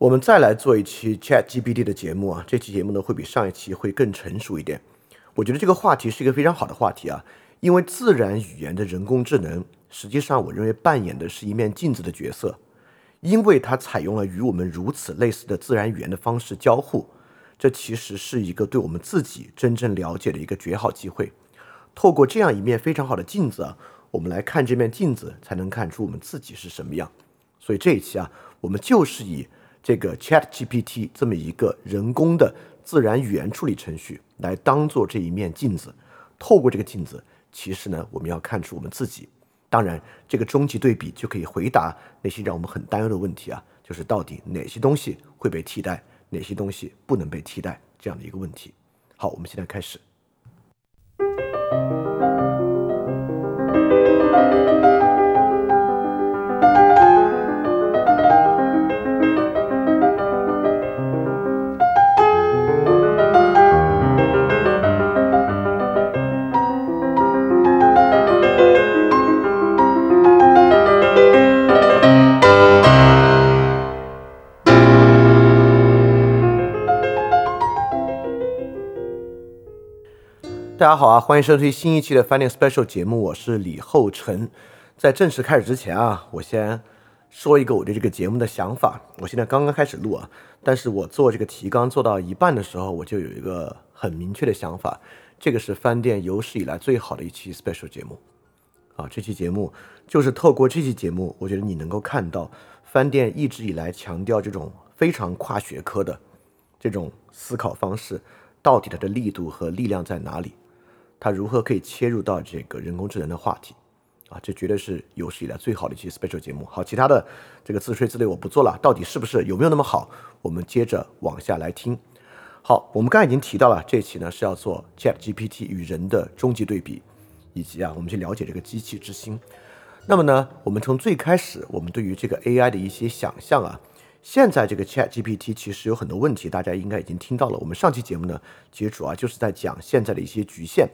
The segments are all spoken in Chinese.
我们再来做一期 Chat GPT 的节目啊，这期节目呢会比上一期会更成熟一点。我觉得这个话题是一个非常好的话题啊，因为自然语言的人工智能，实际上我认为扮演的是一面镜子的角色，因为它采用了与我们如此类似的自然语言的方式交互，这其实是一个对我们自己真正了解的一个绝好机会。透过这样一面非常好的镜子啊，我们来看这面镜子，才能看出我们自己是什么样。所以这一期啊，我们就是以这个 Chat GPT 这么一个人工的自然语言处理程序来当做这一面镜子。透过这个镜子，其实呢，我们要看出我们自己。当然，这个终极对比就可以回答那些让我们很担忧的问题啊，就是到底哪些东西会被替代，哪些东西不能被替代这样的一个问题。好，我们现在开始。大家好啊，欢迎收听新一期的 Finding Special 节目，我是李厚辰。在正式开始之前啊，我先说一个我对这个节目的想法。我现在刚刚开始录啊，但是我做这个提纲做到一半的时候，我就有一个很明确的想法，这个是饭店有史以来最好的一期 Special 节目啊。这期节目就是透过这期节目，我觉得你能够看到饭店一直以来强调这种非常跨学科的这种思考方式，到底它的力度和力量在哪里。它如何可以切入到这个人工智能的话题啊？这绝对是有史以来最好的一期 special 节目。好，其他的这个自吹自擂我不做了。到底是不是有没有那么好？我们接着往下来听。好，我们刚才已经提到了，这期呢是要做 Chat GPT 与人的终极对比，以及啊，我们去了解这个机器之心。那么呢，我们从最开始，我们对于这个 AI 的一些想象啊，现在这个 Chat GPT 其实有很多问题，大家应该已经听到了。我们上期节目呢，其实主要就是在讲现在的一些局限。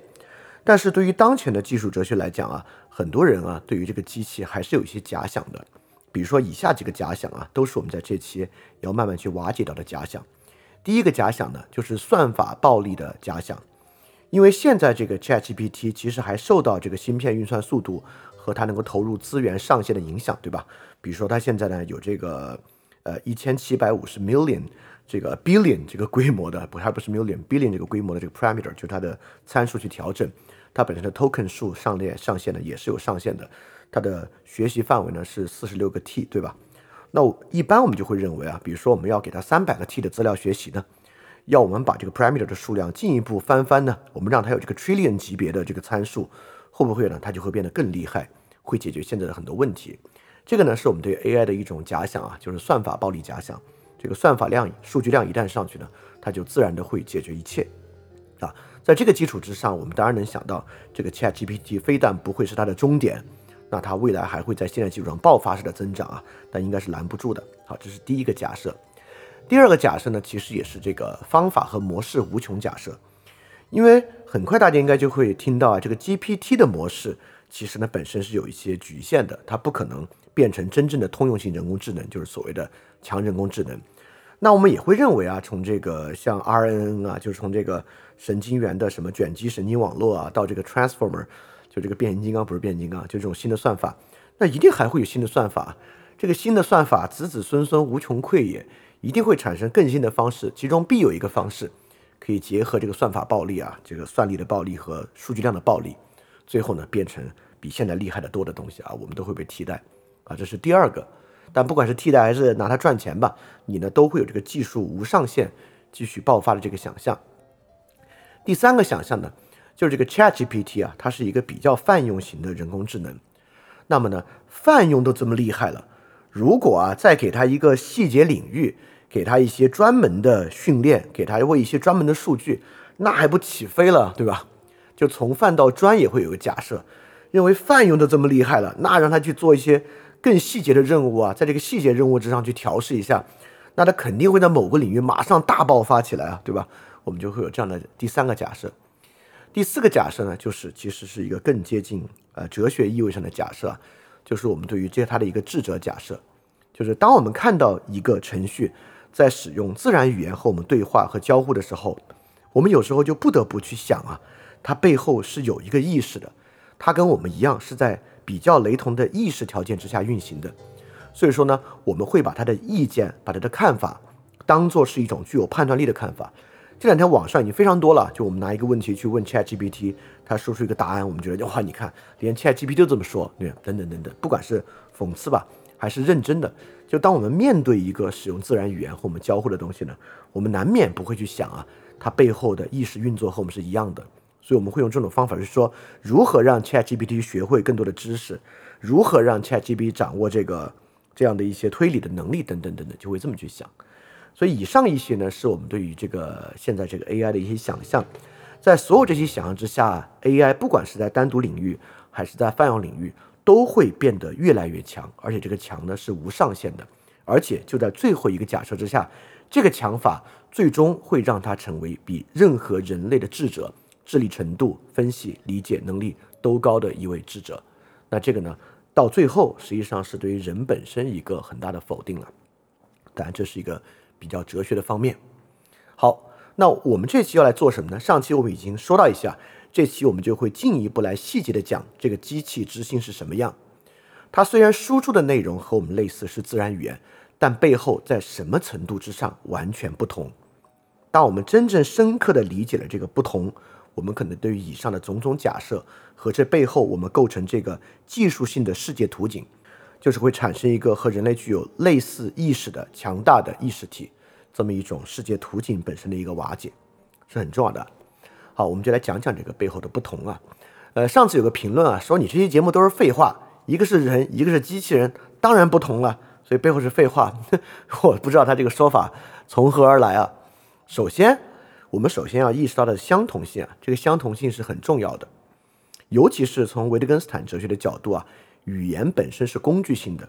但是对于当前的技术哲学来讲啊，很多人啊对于这个机器还是有一些假想的。比如说以下几个假想啊，都是我们在这期要慢慢去瓦解到的假想。第一个假想呢，就是算法暴力的假想。因为现在这个 ChatGPT 其实还受到这个芯片运算速度和它能够投入资源上限的影响，对吧？比如说它现在呢有这个呃一千七百五十 million 这个 billion 这个规模的，不还不是 million billion 这个规模的这个 parameter，就是它的参数去调整。它本身的 token 数上列上限呢也是有上限的，它的学习范围呢是四十六个 T，对吧？那一般我们就会认为啊，比如说我们要给它三百个 T 的资料学习呢，要我们把这个 parameter 的数量进一步翻番呢，我们让它有这个 trillion 级别的这个参数，会不会呢？它就会变得更厉害，会解决现在的很多问题。这个呢是我们对 AI 的一种假想啊，就是算法暴力假想。这个算法量、数据量一旦上去呢，它就自然的会解决一切啊。在这个基础之上，我们当然能想到，这个 Chat GPT 非但不会是它的终点，那它未来还会在现在基础上爆发式的增长啊，但应该是拦不住的。好，这是第一个假设。第二个假设呢，其实也是这个方法和模式无穷假设，因为很快大家应该就会听到啊，这个 GPT 的模式其实呢本身是有一些局限的，它不可能变成真正的通用性人工智能，就是所谓的强人工智能。那我们也会认为啊，从这个像 RNN 啊，就是从这个神经元的什么卷积神经网络啊，到这个 Transformer，就这个变形金刚不是变形金刚，就这种新的算法，那一定还会有新的算法。这个新的算法子子孙孙无穷匮也，一定会产生更新的方式，其中必有一个方式可以结合这个算法暴力啊，这个算力的暴力和数据量的暴力，最后呢变成比现在厉害的多的东西啊，我们都会被替代啊，这是第二个。但不管是替代还是拿它赚钱吧，你呢都会有这个技术无上限继续爆发的这个想象。第三个想象呢，就是这个 Chat GPT 啊，它是一个比较泛用型的人工智能。那么呢，泛用都这么厉害了，如果啊再给它一个细节领域，给它一些专门的训练，给它喂一些专门的数据，那还不起飞了，对吧？就从泛到专也会有个假设，认为泛用都这么厉害了，那让它去做一些。更细节的任务啊，在这个细节任务之上去调试一下，那它肯定会在某个领域马上大爆发起来啊，对吧？我们就会有这样的第三个假设。第四个假设呢，就是其实是一个更接近呃哲学意味上的假设，就是我们对于这它的一个智者假设。就是当我们看到一个程序在使用自然语言和我们对话和交互的时候，我们有时候就不得不去想啊，它背后是有一个意识的，它跟我们一样是在比较雷同的意识条件之下运行的。所以说呢，我们会把它的意见、把它的看法当做是一种具有判断力的看法。这两天网上已经非常多了，就我们拿一个问题去问 ChatGPT，它说出一个答案，我们觉得哇，你看连 ChatGPT 都这么说，对，等等等等，不管是讽刺吧，还是认真的，就当我们面对一个使用自然语言和我们交互的东西呢，我们难免不会去想啊，它背后的意识运作和我们是一样的，所以我们会用这种方法，就是说如何让 ChatGPT 学会更多的知识，如何让 ChatGPT 掌握这个这样的一些推理的能力等等等等，就会这么去想。所以以上一些呢，是我们对于这个现在这个 AI 的一些想象，在所有这些想象之下，AI 不管是在单独领域还是在泛用领域，都会变得越来越强，而且这个强呢是无上限的，而且就在最后一个假设之下，这个强法最终会让它成为比任何人类的智者智力程度、分析理解能力都高的一位智者。那这个呢，到最后实际上是对于人本身一个很大的否定了。当然，这是一个。比较哲学的方面，好，那我们这期要来做什么呢？上期我们已经说到一下，这期我们就会进一步来细节的讲这个机器之心是什么样。它虽然输出的内容和我们类似是自然语言，但背后在什么程度之上完全不同。当我们真正深刻的理解了这个不同，我们可能对于以上的种种假设和这背后我们构成这个技术性的世界图景。就是会产生一个和人类具有类似意识的强大的意识体，这么一种世界图景本身的一个瓦解，是很重要的。好，我们就来讲讲这个背后的不同啊。呃，上次有个评论啊，说你这些节目都是废话，一个是人，一个是机器人，当然不同了。所以背后是废话，我不知道他这个说法从何而来啊。首先，我们首先要意识到的相同性啊，这个相同性是很重要的，尤其是从维特根斯坦哲学的角度啊。语言本身是工具性的，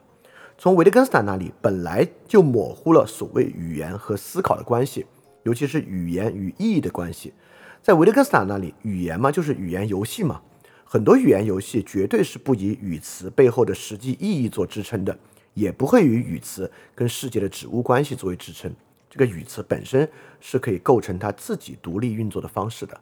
从维特根斯坦那里本来就模糊了所谓语言和思考的关系，尤其是语言与意义的关系。在维特根斯坦那里，语言嘛就是语言游戏嘛，很多语言游戏绝对是不以语词背后的实际意义做支撑的，也不会以语词跟世界的指物关系作为支撑。这个语词本身是可以构成它自己独立运作的方式的。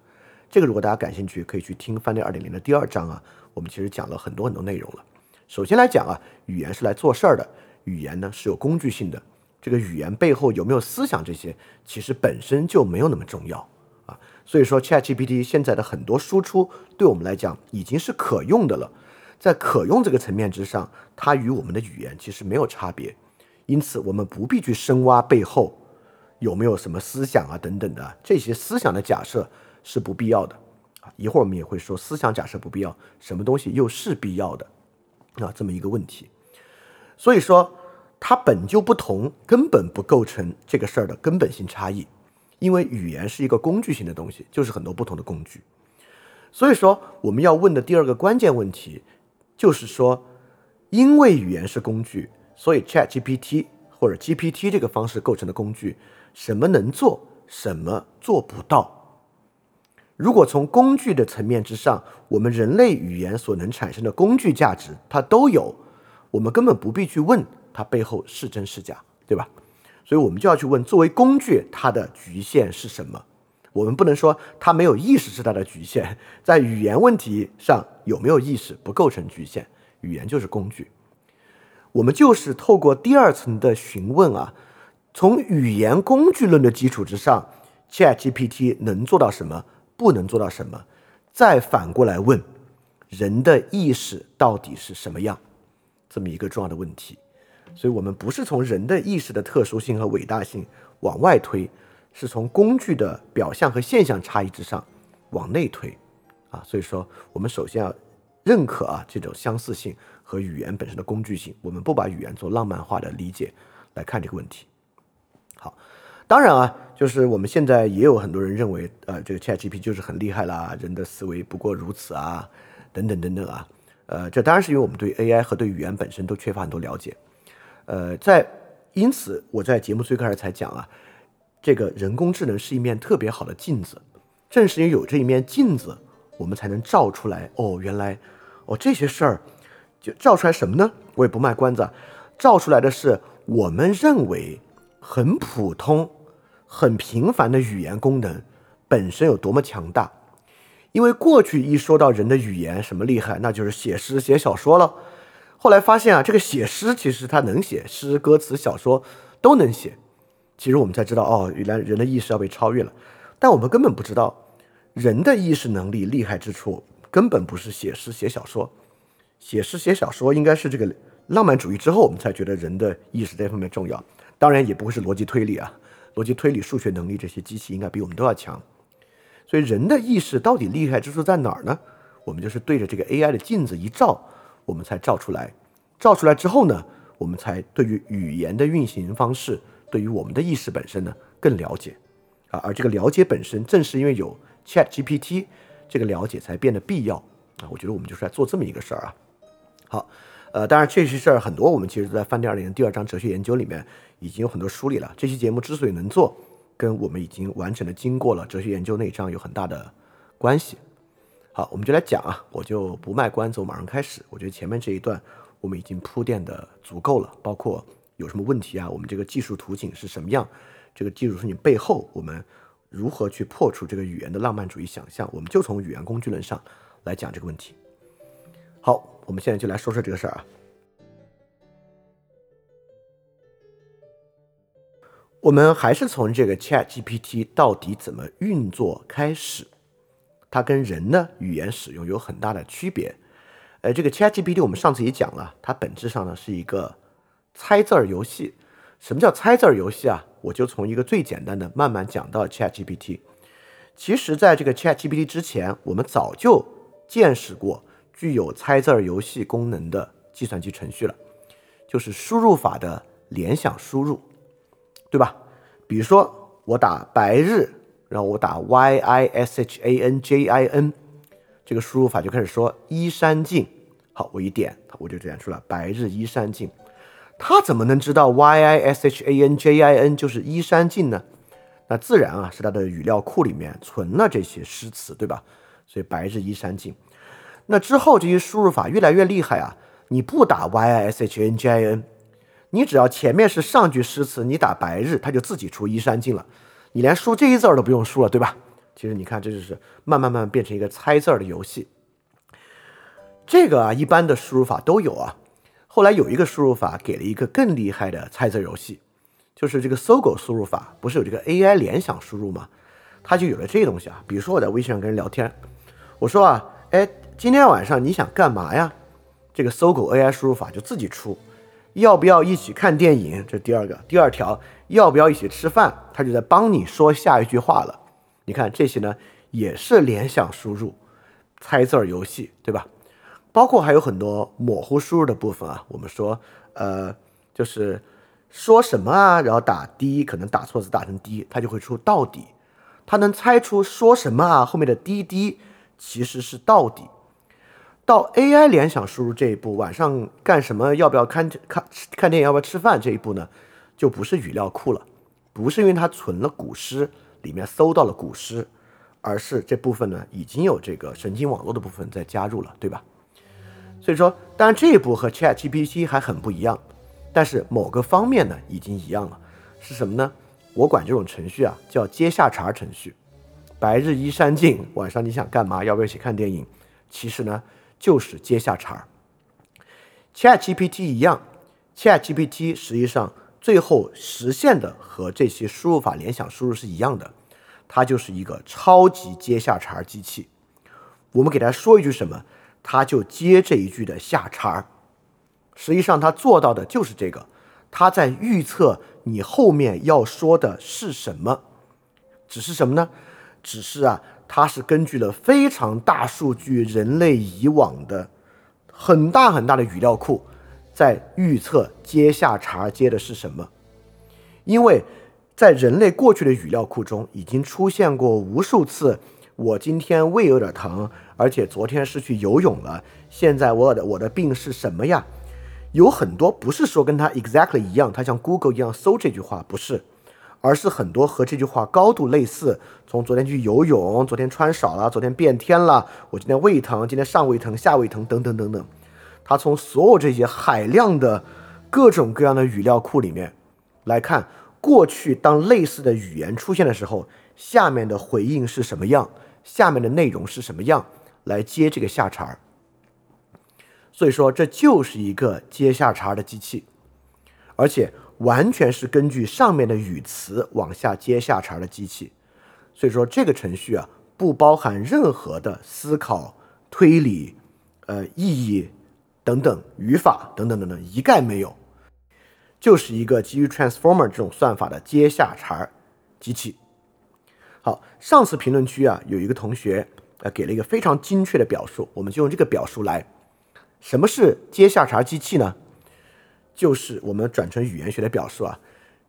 这个如果大家感兴趣，可以去听翻译二点零的第二章啊，我们其实讲了很多很多内容了。首先来讲啊，语言是来做事儿的，语言呢是有工具性的。这个语言背后有没有思想，这些其实本身就没有那么重要啊。所以说，ChatGPT 现在的很多输出对我们来讲已经是可用的了，在可用这个层面之上，它与我们的语言其实没有差别。因此，我们不必去深挖背后有没有什么思想啊等等的这些思想的假设是不必要的啊。一会儿我们也会说，思想假设不必要，什么东西又是必要的。啊，这么一个问题，所以说它本就不同，根本不构成这个事儿的根本性差异，因为语言是一个工具性的东西，就是很多不同的工具。所以说我们要问的第二个关键问题，就是说，因为语言是工具，所以 Chat GPT 或者 GPT 这个方式构成的工具，什么能做，什么做不到。如果从工具的层面之上，我们人类语言所能产生的工具价值，它都有，我们根本不必去问它背后是真是假，对吧？所以我们就要去问，作为工具，它的局限是什么？我们不能说它没有意识是它的局限，在语言问题上有没有意识不构成局限，语言就是工具。我们就是透过第二层的询问啊，从语言工具论的基础之上，ChatGPT 能做到什么？不能做到什么？再反过来问，人的意识到底是什么样？这么一个重要的问题。所以，我们不是从人的意识的特殊性和伟大性往外推，是从工具的表象和现象差异之上往内推。啊，所以说，我们首先要认可啊这种相似性和语言本身的工具性。我们不把语言做浪漫化的理解来看这个问题。好。当然啊，就是我们现在也有很多人认为，呃，这个 ChatGPT 就是很厉害啦，人的思维不过如此啊，等等等等啊，呃，这当然是因为我们对 AI 和对语言本身都缺乏很多了解，呃，在因此我在节目最开始才讲啊，这个人工智能是一面特别好的镜子，正是因为有这一面镜子，我们才能照出来，哦，原来，哦这些事儿，就照出来什么呢？我也不卖关子，照出来的是我们认为很普通、很平凡的语言功能本身有多么强大。因为过去一说到人的语言什么厉害，那就是写诗、写小说了。后来发现啊，这个写诗其实它能写诗、歌词、小说都能写。其实我们才知道，哦，原来人的意识要被超越了。但我们根本不知道，人的意识能力厉害之处根本不是写诗、写小说。写诗、写小说应该是这个浪漫主义之后，我们才觉得人的意识这方面重要。当然，也不会是逻辑推理啊，逻辑推理、数学能力这些机器应该比我们都要强。所以人的意识到底厉害之处在哪儿呢？我们就是对着这个 AI 的镜子一照，我们才照出来。照出来之后呢，我们才对于语言的运行方式，对于我们的意识本身呢更了解。啊，而这个了解本身，正是因为有 ChatGPT，这个了解才变得必要。啊，我觉得我们就是在做这么一个事儿啊。好，呃，当然这些事儿很多，我们其实都在《饭店二年第二章哲学研究》里面已经有很多梳理了。这期节目之所以能做，跟我们已经完整的经过了哲学研究那一章有很大的关系。好，我们就来讲啊，我就不卖关子，我马上开始。我觉得前面这一段我们已经铺垫的足够了，包括有什么问题啊，我们这个技术图景是什么样，这个技术图景背后我们如何去破除这个语言的浪漫主义想象，我们就从语言工具论上来讲这个问题。好，我们现在就来说说这个事儿啊。我们还是从这个 Chat GPT 到底怎么运作开始，它跟人的语言使用有很大的区别。呃，这个 Chat GPT 我们上次也讲了，它本质上呢是一个猜字儿游戏。什么叫猜字儿游戏啊？我就从一个最简单的慢慢讲到 Chat GPT。其实，在这个 Chat GPT 之前，我们早就见识过具有猜字儿游戏功能的计算机程序了，就是输入法的联想输入。对吧？比如说我打白日，然后我打 y i s h a n j i n，这个输入法就开始说依山尽。好，我一点，我就点出了白日依山尽。他怎么能知道 y i s h a n j i n 就是依山尽呢？那自然啊，是他的语料库里面存了这些诗词，对吧？所以白日依山尽。那之后这些输入法越来越厉害啊，你不打 y i s h n j i n，。你只要前面是上句诗词，你打白日，它就自己出依山尽了，你连输这一字儿都不用输了，对吧？其实你看，这就是慢慢慢慢变成一个猜字儿的游戏。这个啊，一般的输入法都有啊。后来有一个输入法给了一个更厉害的猜字游戏，就是这个搜狗输入法，不是有这个 AI 联想输入吗？它就有了这东西啊。比如说我在微信上跟人聊天，我说啊，哎，今天晚上你想干嘛呀？这个搜狗 AI 输入法就自己出。要不要一起看电影？这第二个，第二条，要不要一起吃饭？他就在帮你说下一句话了。你看这些呢，也是联想输入、猜字儿游戏，对吧？包括还有很多模糊输入的部分啊。我们说，呃，就是说什么啊，然后打滴，可能打错字打成滴，它就会出到底。它能猜出说什么啊后面的滴滴其实是到底。到 AI 联想输入这一步，晚上干什么？要不要看看看电影？要不要吃饭？这一步呢，就不是语料库了，不是因为它存了古诗，里面搜到了古诗，而是这部分呢已经有这个神经网络的部分在加入了，对吧？所以说，当然这一步和 ChatGPT 还很不一样，但是某个方面呢已经一样了，是什么呢？我管这种程序啊叫接下茬程序。白日依山尽，晚上你想干嘛？要不要一起看电影？其实呢。就是接下茬儿，ChatGPT 一样，ChatGPT 实际上最后实现的和这些输入法联想输入是一样的，它就是一个超级接下茬儿机器。我们给它说一句什么，它就接这一句的下茬儿。实际上它做到的就是这个，它在预测你后面要说的是什么，只是什么呢？只是啊。它是根据了非常大数据、人类以往的很大很大的语料库，在预测接下茬接的是什么。因为在人类过去的语料库中，已经出现过无数次，我今天胃有点疼，而且昨天是去游泳了。现在我的我的病是什么呀？有很多不是说跟它 exactly 一样，它像 Google 一样搜这句话，不是。而是很多和这句话高度类似。从昨天去游泳，昨天穿少了，昨天变天了，我今天胃疼，今天上胃疼，下胃疼，等等等等。他从所有这些海量的各种各样的语料库里面来看，过去当类似的语言出现的时候，下面的回应是什么样，下面的内容是什么样，来接这个下茬儿。所以说，这就是一个接下茬的机器，而且完全是根据上面的语词往下接下茬的机器。所以说，这个程序啊，不包含任何的思考、推理、呃意义等等语法等等等等，一概没有，就是一个基于 transformer 这种算法的接下茬机器。好，上次评论区啊，有一个同学呃给了一个非常精确的表述，我们就用这个表述来。什么是接下茬机器呢？就是我们转成语言学的表述啊，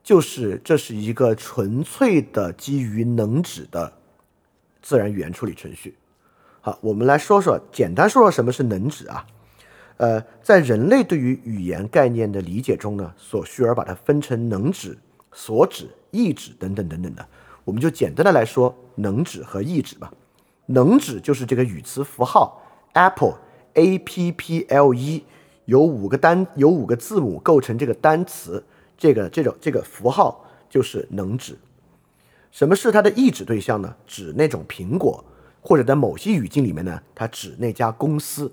就是这是一个纯粹的基于能指的自然语言处理程序。好，我们来说说，简单说说什么是能指啊？呃，在人类对于语言概念的理解中呢，所需而把它分成能指、所指、意指等等等等的，我们就简单的来说能指和意指吧。能指就是这个语词符号 apple。A P P L E 有五个单，有五个字母构成这个单词，这个这种这个符号就是能指。什么是它的意指对象呢？指那种苹果，或者在某些语境里面呢，它指那家公司。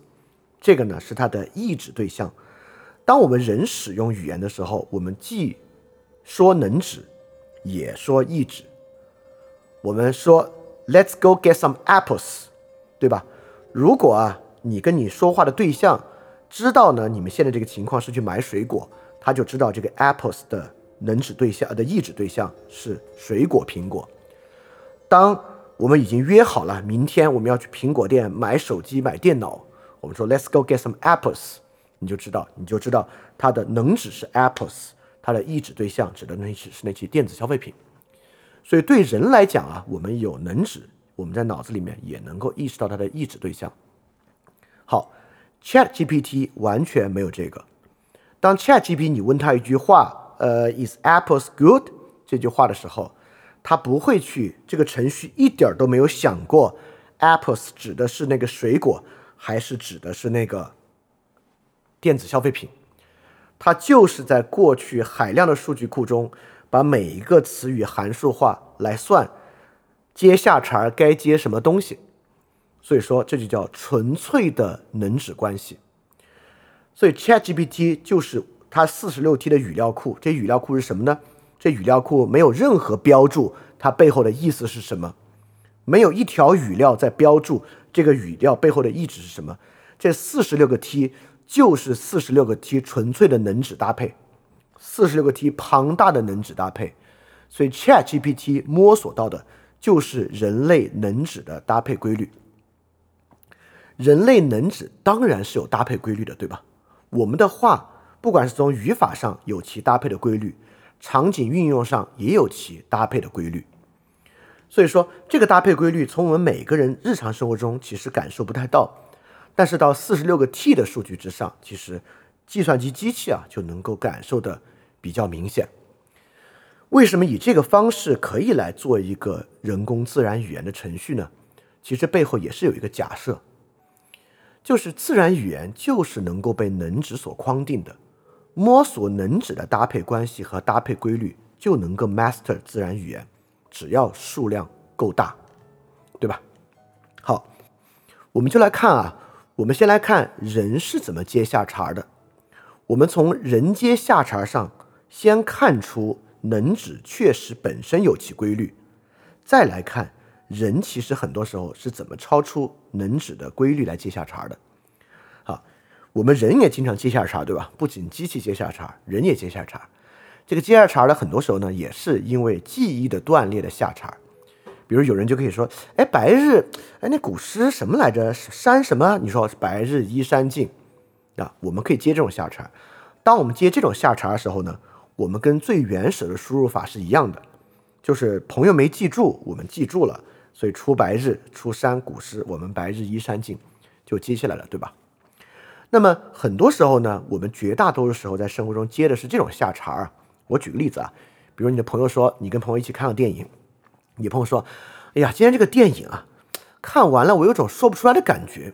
这个呢是它的意指对象。当我们人使用语言的时候，我们既说能指，也说意指。我们说 Let's go get some apples，对吧？如果啊。你跟你说话的对象知道呢，你们现在这个情况是去买水果，他就知道这个 apples 的能指对象的意指对象是水果苹果。当我们已经约好了明天我们要去苹果店买手机买电脑，我们说 Let's go get some apples，你就知道你就知道它的能指是 apples，它的意指对象指的那只是那些电子消费品。所以对人来讲啊，我们有能指，我们在脑子里面也能够意识到它的意指对象。好，Chat GPT 完全没有这个。当 Chat GPT 你问他一句话，呃，Is apples good？这句话的时候，他不会去这个程序一点都没有想过，apples 指的是那个水果，还是指的是那个电子消费品？它就是在过去海量的数据库中，把每一个词语函数化来算，接下茬该接什么东西。所以说，这就叫纯粹的能指关系。所以，ChatGPT 就是它四十六 T 的语料库。这语料库是什么呢？这语料库没有任何标注，它背后的意思是什么？没有一条语料在标注这个语料背后的意指是什么？这四十六个 T 就是四十六个 T 纯粹的能指搭配，四十六个 T 庞大的能指搭配。所以，ChatGPT 摸索到的就是人类能指的搭配规律。人类能指当然是有搭配规律的，对吧？我们的话，不管是从语法上有其搭配的规律，场景运用上也有其搭配的规律。所以说，这个搭配规律从我们每个人日常生活中其实感受不太到，但是到四十六个 T 的数据之上，其实计算机机器啊就能够感受的比较明显。为什么以这个方式可以来做一个人工自然语言的程序呢？其实背后也是有一个假设。就是自然语言就是能够被能指所框定的，摸索能指的搭配关系和搭配规律，就能够 master 自然语言，只要数量够大，对吧？好，我们就来看啊，我们先来看人是怎么接下茬的。我们从人接下茬上先看出能指确实本身有其规律，再来看。人其实很多时候是怎么超出能指的规律来接下茬的？好，我们人也经常接下茬，对吧？不仅机器接下茬，人也接下茬。这个接下茬呢，很多时候呢，也是因为记忆的断裂的下茬。比如有人就可以说：“哎，白日，哎，那古诗什么来着？山什么？你说白日依山尽啊？”我们可以接这种下茬。当我们接这种下茬的时候呢，我们跟最原始的输入法是一样的，就是朋友没记住，我们记住了。所以出白日出山古诗，我们白日依山尽，就接下来了，对吧？那么很多时候呢，我们绝大多数时候在生活中接的是这种下茬儿。我举个例子啊，比如你的朋友说，你跟朋友一起看了电影，你朋友说，哎呀，今天这个电影啊，看完了我有种说不出来的感觉，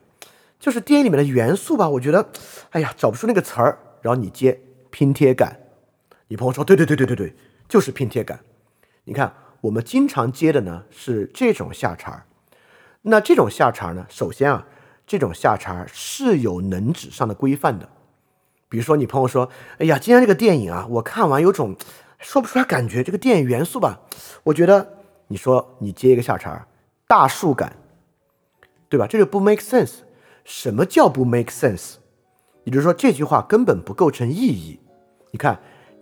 就是电影里面的元素吧，我觉得，哎呀，找不出那个词儿。然后你接拼贴感。你朋友说，对对对对对对，就是拼贴感。你看，我们经常接的呢是这种下茬那这种下茬呢，首先啊，这种下茬是有能指上的规范的。比如说，你朋友说，哎呀，今天这个电影啊，我看完有种说不出来感觉，这个电影元素吧，我觉得，你说你接一个下茬大树感，对吧？这就不 make sense。什么叫不 make sense？也就是说，这句话根本不构成意义。你看，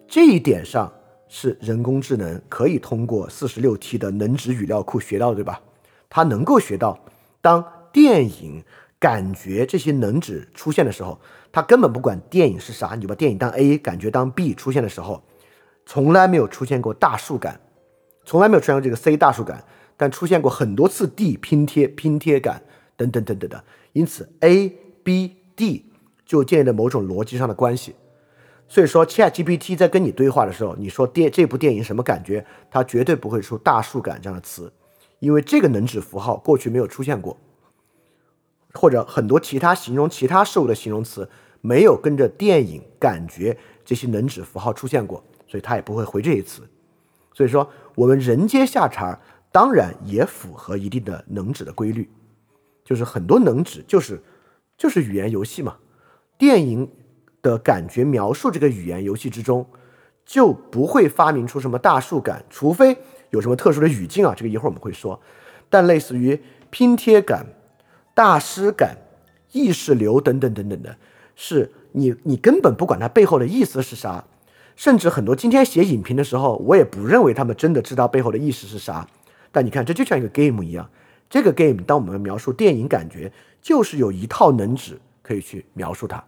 这一点上是人工智能可以通过四十六 T 的能指语料库学到，对吧？它能够学到，当电影感觉这些能指出现的时候，它根本不管电影是啥，你就把电影当 A，感觉当 B 出现的时候，从来没有出现过大数感，从来没有出现过这个 C 大数感，但出现过很多次 D 拼贴拼贴感等等等等的。因此，A、B、D 就建立了某种逻辑上的关系。所以说，ChatGPT 在跟你对话的时候，你说电这部电影什么感觉，它绝对不会出大树感这样的词，因为这个能指符号过去没有出现过，或者很多其他形容其他事物的形容词没有跟着电影感觉这些能指符号出现过，所以它也不会回这些词。所以说，我们人接下茬当然也符合一定的能指的规律。就是很多能指就是就是语言游戏嘛，电影的感觉描述这个语言游戏之中，就不会发明出什么大树感，除非有什么特殊的语境啊，这个一会儿我们会说。但类似于拼贴感、大师感、意识流等等等等的，是你你根本不管它背后的意思是啥，甚至很多今天写影评的时候，我也不认为他们真的知道背后的意思是啥。但你看，这就像一个 game 一样。这个 game，当我们描述电影感觉，就是有一套能指可以去描述它，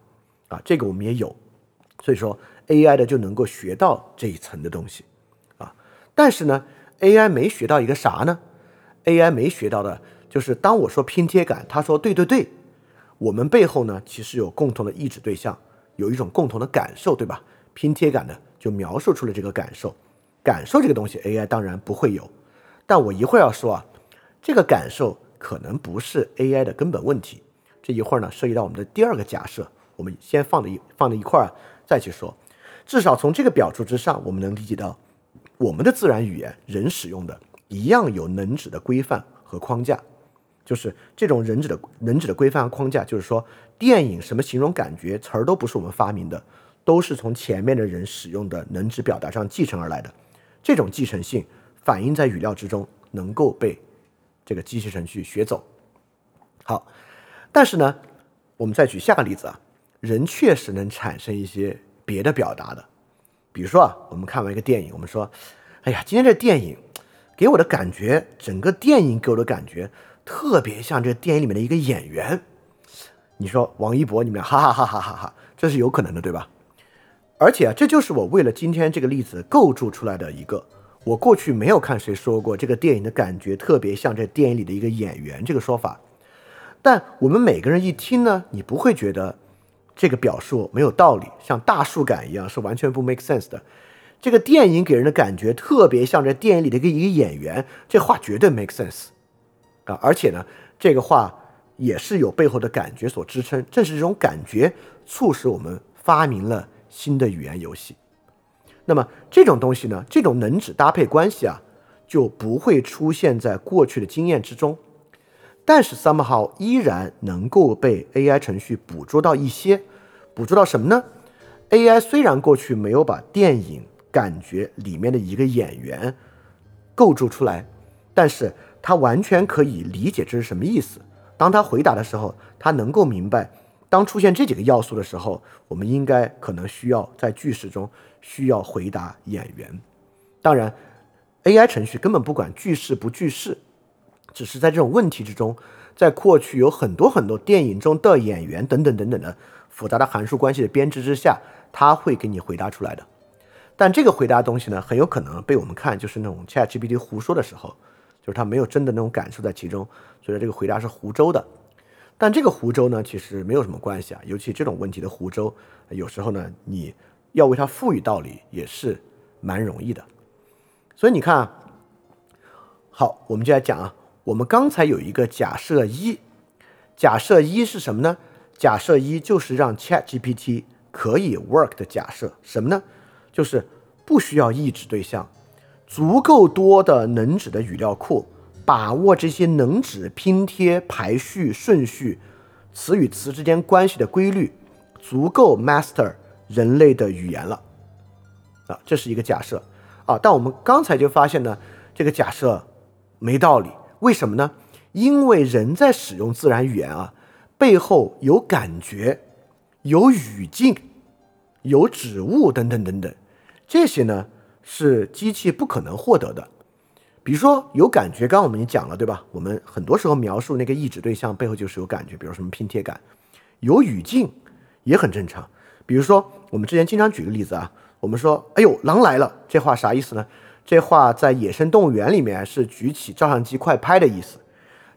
啊，这个我们也有，所以说 AI 的就能够学到这一层的东西，啊，但是呢，AI 没学到一个啥呢？AI 没学到的就是当我说拼贴感，他说对对对，我们背后呢其实有共同的意志对象，有一种共同的感受，对吧？拼贴感呢就描述出了这个感受，感受这个东西 AI 当然不会有，但我一会儿要说啊。这个感受可能不是 AI 的根本问题。这一会儿呢，涉及到我们的第二个假设，我们先放在一放在一块儿再去说。至少从这个表述之上，我们能理解到，我们的自然语言人使用的一样有能指的规范和框架。就是这种人指的能指的规范和框架，就是说，电影什么形容感觉词儿都不是我们发明的，都是从前面的人使用的能指表达上继承而来的。这种继承性反映在语料之中，能够被。这个机器程序学走，好，但是呢，我们再举下个例子啊，人确实能产生一些别的表达的，比如说啊，我们看完一个电影，我们说，哎呀，今天这电影给我的感觉，整个电影给我的感觉特别像这电影里面的一个演员，你说王一博，你们哈哈哈哈哈哈，这是有可能的，对吧？而且啊，这就是我为了今天这个例子构筑出来的一个。我过去没有看谁说过这个电影的感觉特别像这电影里的一个演员这个说法，但我们每个人一听呢，你不会觉得这个表述没有道理，像大树感一样是完全不 make sense 的。这个电影给人的感觉特别像这电影里的一个一个演员，这话绝对 make sense 啊！而且呢，这个话也是有背后的感觉所支撑，正是这种感觉促使我们发明了新的语言游戏。那么这种东西呢，这种能指搭配关系啊，就不会出现在过去的经验之中，但是 somehow 依然能够被 AI 程序捕捉到一些，捕捉到什么呢？AI 虽然过去没有把电影感觉里面的一个演员构筑出来，但是它完全可以理解这是什么意思。当他回答的时候，他能够明白。当出现这几个要素的时候，我们应该可能需要在句式中需要回答演员。当然，AI 程序根本不管句式不句式，只是在这种问题之中，在过去有很多很多电影中的演员等等等等的复杂的函数关系的编织之下，它会给你回答出来的。但这个回答东西呢，很有可能被我们看就是那种 ChatGPT 胡说的时候，就是它没有真的那种感受在其中，所以说这个回答是胡诌的。但这个湖州呢，其实没有什么关系啊。尤其这种问题的湖州，有时候呢，你要为它赋予道理也是蛮容易的。所以你看啊，好，我们就来讲啊。我们刚才有一个假设一，假设一是什么呢？假设一就是让 ChatGPT 可以 work 的假设，什么呢？就是不需要抑制对象，足够多的能指的语料库，把握这些能指拼贴、排序、顺序、词与词之间关系的规律，足够 master 人类的语言了。啊，这是一个假设啊，但我们刚才就发现呢，这个假设没道理。为什么呢？因为人在使用自然语言啊，背后有感觉、有语境、有指物等等等等，这些呢是机器不可能获得的。比如说有感觉，刚刚我们已经讲了，对吧？我们很多时候描述那个意指对象背后就是有感觉，比如什么拼贴感，有语境也很正常。比如说我们之前经常举个例子啊，我们说：“哎呦，狼来了！”这话啥意思呢？这话在野生动物园里面是举起照相机快拍的意思。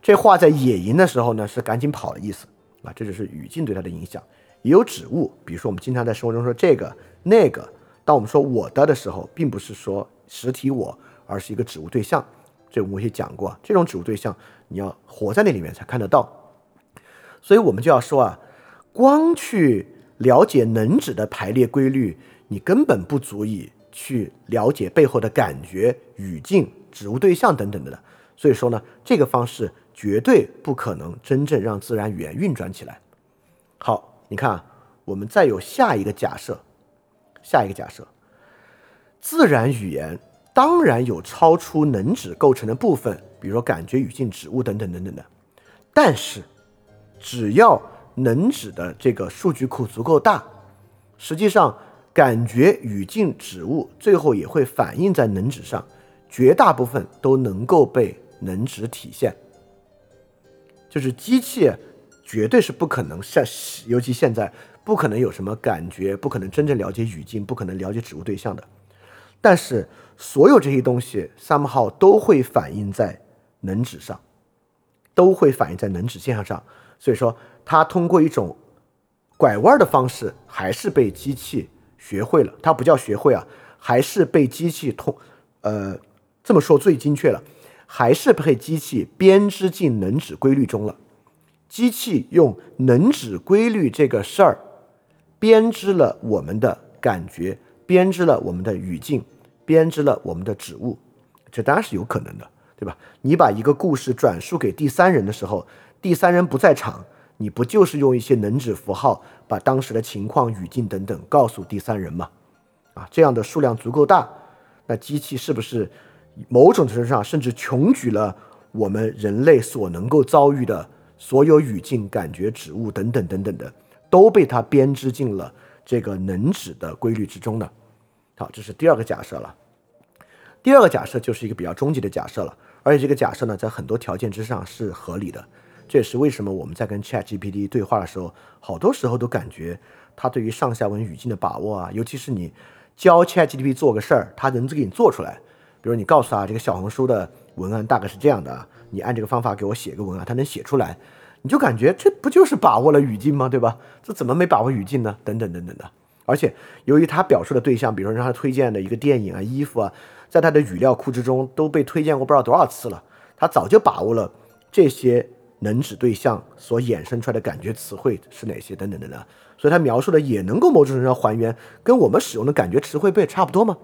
这话在野营的时候呢，是赶紧跑的意思啊，这就是语境对它的影响。也有指物，比如说我们经常在生活中说这个那个，当我们说我的的时候，并不是说实体我，而是一个指物对象。这我们也讲过，这种指物对象你要活在那里面才看得到。所以我们就要说啊，光去了解能指的排列规律，你根本不足以去了解背后的感觉、语境、指物对象等等的。所以说呢，这个方式。绝对不可能真正让自然语言运转起来。好，你看，我们再有下一个假设，下一个假设，自然语言当然有超出能指构成的部分，比如说感觉、语境、指物等等等等的。但是，只要能指的这个数据库足够大，实际上感觉、语境、指物最后也会反映在能指上，绝大部分都能够被能指体现。就是机器绝对是不可能像，尤其现在不可能有什么感觉，不可能真正了解语境，不可能了解指物对象的。但是所有这些东西，somehow 都会反映在能指上，都会反映在能指现象上。所以说，它通过一种拐弯的方式，还是被机器学会了。它不叫学会啊，还是被机器通，呃，这么说最精确了。还是被机器编织进能指规律中了。机器用能指规律这个事儿，编织了我们的感觉，编织了我们的语境，编织了我们的指物。这当然是有可能的，对吧？你把一个故事转述给第三人的时候，第三人不在场，你不就是用一些能指符号把当时的情况、语境等等告诉第三人吗？啊，这样的数量足够大，那机器是不是？某种程度上，甚至穷举了我们人类所能够遭遇的所有语境、感觉、指物等等等等的，都被它编织进了这个能指的规律之中的。好，这是第二个假设了。第二个假设就是一个比较终极的假设了，而且这个假设呢，在很多条件之上是合理的。这也是为什么我们在跟 ChatGPT 对话的时候，好多时候都感觉它对于上下文语境的把握啊，尤其是你教 ChatGPT 做个事儿，它能给你做出来。比如你告诉他这个小红书的文案大概是这样的，你按这个方法给我写个文案，他能写出来，你就感觉这不就是把握了语境吗？对吧？这怎么没把握语境呢？等等等等的。而且由于他表述的对象，比如说让他推荐的一个电影啊、衣服啊，在他的语料库之中都被推荐过不知道多少次了，他早就把握了这些能指对象所衍生出来的感觉词汇是哪些等等等等，所以他描述的也能够某种程度上还原跟我们使用的感觉词汇不也差不多吗？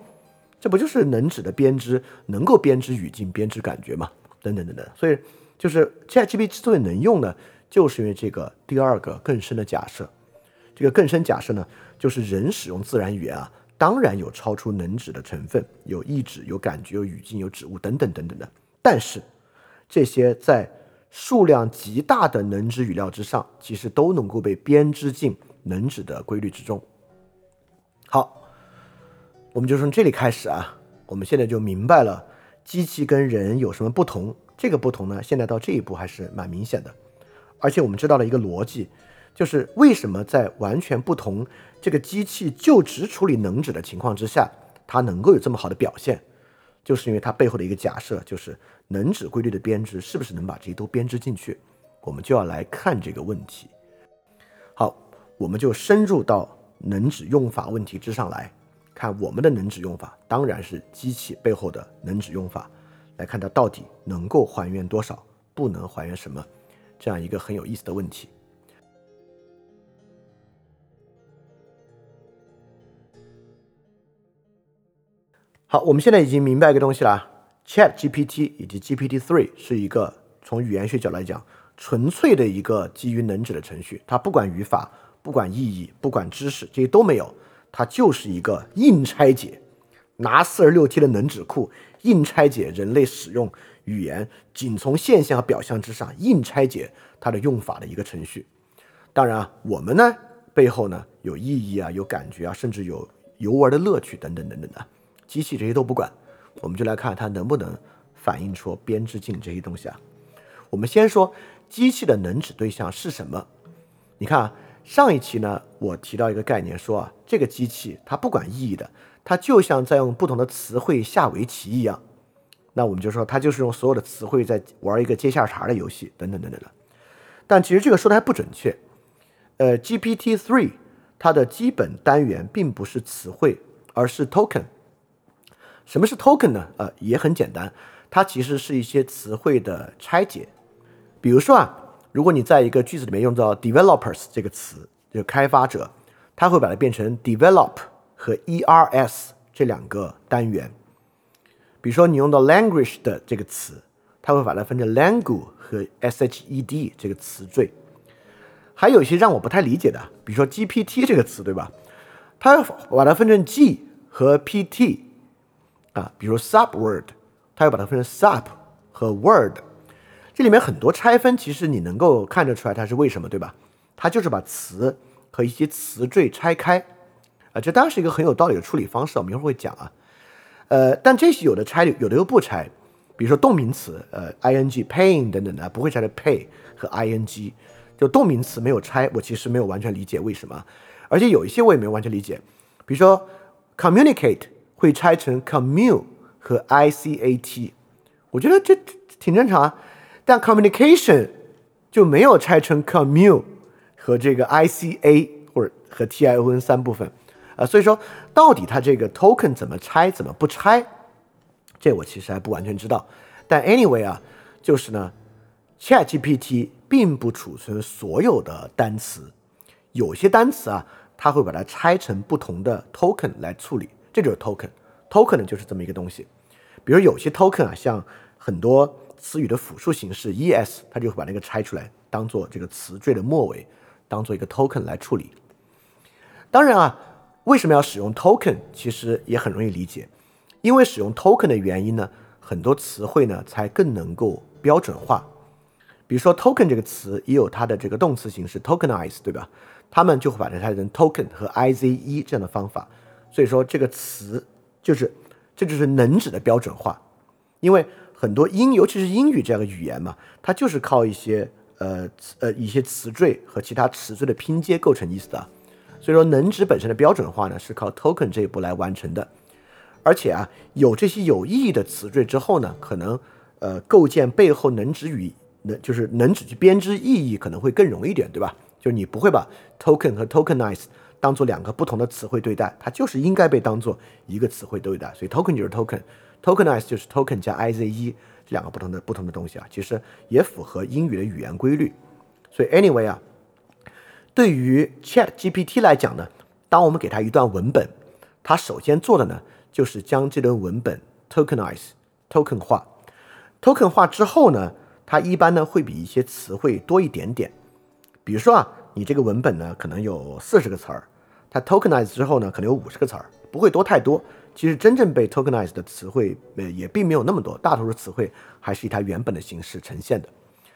这不就是能指的编织，能够编织语境、编织感觉吗？等等等等。所以，就是 ChatGPT 之所以能用呢，就是因为这个第二个更深的假设。这个更深假设呢，就是人使用自然语言啊，当然有超出能指的成分，有意指、有感觉、有语境、有指物等等等等的。但是，这些在数量极大的能指语料之上，其实都能够被编织进能指的规律之中。好。我们就从这里开始啊，我们现在就明白了机器跟人有什么不同。这个不同呢，现在到这一步还是蛮明显的。而且我们知道了一个逻辑，就是为什么在完全不同这个机器就只处理能指的情况之下，它能够有这么好的表现，就是因为它背后的一个假设，就是能指规律的编织是不是能把这些都编织进去？我们就要来看这个问题。好，我们就深入到能指用法问题之上来。看我们的能指用法当然是机器背后的能指用法来看它到底能够还原多少不能还原什么这样一个很有意思的问题。好我们现在已经明白一个东西了 chatgpt 以及 gpt three 是一个从语言学角来讲纯粹的一个基于能指的程序它不管语法不管意义不管知识这些都没有。它就是一个硬拆解，拿四十六 T 的能指库硬拆解人类使用语言，仅从现象和表象之上硬拆解它的用法的一个程序。当然啊，我们呢背后呢有意义啊，有感觉啊，甚至有游玩的乐趣等等等等的。机器这些都不管，我们就来看它能不能反映出编织镜这些东西啊。我们先说机器的能指对象是什么？你看啊，上一期呢，我提到一个概念，说啊，这个机器它不管意义的，它就像在用不同的词汇下围棋一样。那我们就说它就是用所有的词汇在玩一个接下茬的游戏，等等等等的。但其实这个说的还不准确。呃，GPT three 它的基本单元并不是词汇，而是 token。什么是 token 呢？呃，也很简单，它其实是一些词汇的拆解。比如说啊，如果你在一个句子里面用到 developers 这个词，就开发者，它会把它变成 develop 和 ers 这两个单元。比如说你用到 language 的这个词，它会把它分成 language 和 shed 这个词缀。还有一些让我不太理解的，比如说 GPT 这个词，对吧？它把它分成 G 和 PT。啊，比如 subword，它要把它分成 sub 和 word，这里面很多拆分，其实你能够看得出来它是为什么，对吧？它就是把词和一些词缀拆开，啊，这当然是一个很有道理的处理方式，我们一会儿会讲啊。呃，但这些有的拆，有的又不拆，比如说动名词，呃，ing、pain 等等的，不会拆的 pay 和 ing，就动名词没有拆，我其实没有完全理解为什么，而且有一些我也没有完全理解，比如说 communicate。会拆成 commute 和 i c a t，我觉得这挺正常啊。但 communication 就没有拆成 commute 和这个 i c a 或者和 t i o n 三部分啊。所以说，到底它这个 token 怎么拆，怎么不拆，这我其实还不完全知道。但 anyway 啊，就是呢，Chat GPT 并不储存所有的单词，有些单词啊，它会把它拆成不同的 token 来处理。这就是 token，token 呢就是这么一个东西。比如有些 token 啊，像很多词语的复数形式 es，它就会把那个拆出来，当做这个词缀的末尾，当做一个 token 来处理。当然啊，为什么要使用 token，其实也很容易理解，因为使用 token 的原因呢，很多词汇呢才更能够标准化。比如说 token 这个词也有它的这个动词形式 tokenize，对吧？他们就会把它拆成 token 和 ize 这样的方法。所以说这个词就是，这就是能指的标准化，因为很多英，尤其是英语这样的语言嘛，它就是靠一些呃呃一些词缀和其他词缀的拼接构成意思的。所以说能指本身的标准化呢，是靠 token 这一步来完成的。而且啊，有这些有意义的词缀之后呢，可能呃构建背后能指语能就是能指去编织意义可能会更容易一点，对吧？就是你不会把 token 和 tokenize。当做两个不同的词汇对待，它就是应该被当做一个词汇对待。所以 token 就是 token tokenize 就是 token 加 ize 这两个不同的不同的东西啊，其实也符合英语的语言规律。所以 anyway 啊，对于 Chat GPT 来讲呢，当我们给它一段文本，它首先做的呢，就是将这段文本 tokenize，token 化。token 化之后呢，它一般呢会比一些词汇多一点点。比如说啊。你这个文本呢，可能有四十个词儿，它 tokenize 之后呢，可能有五十个词儿，不会多太多。其实真正被 tokenize 的词汇，呃，也并没有那么多，大多数词汇还是以它原本的形式呈现的。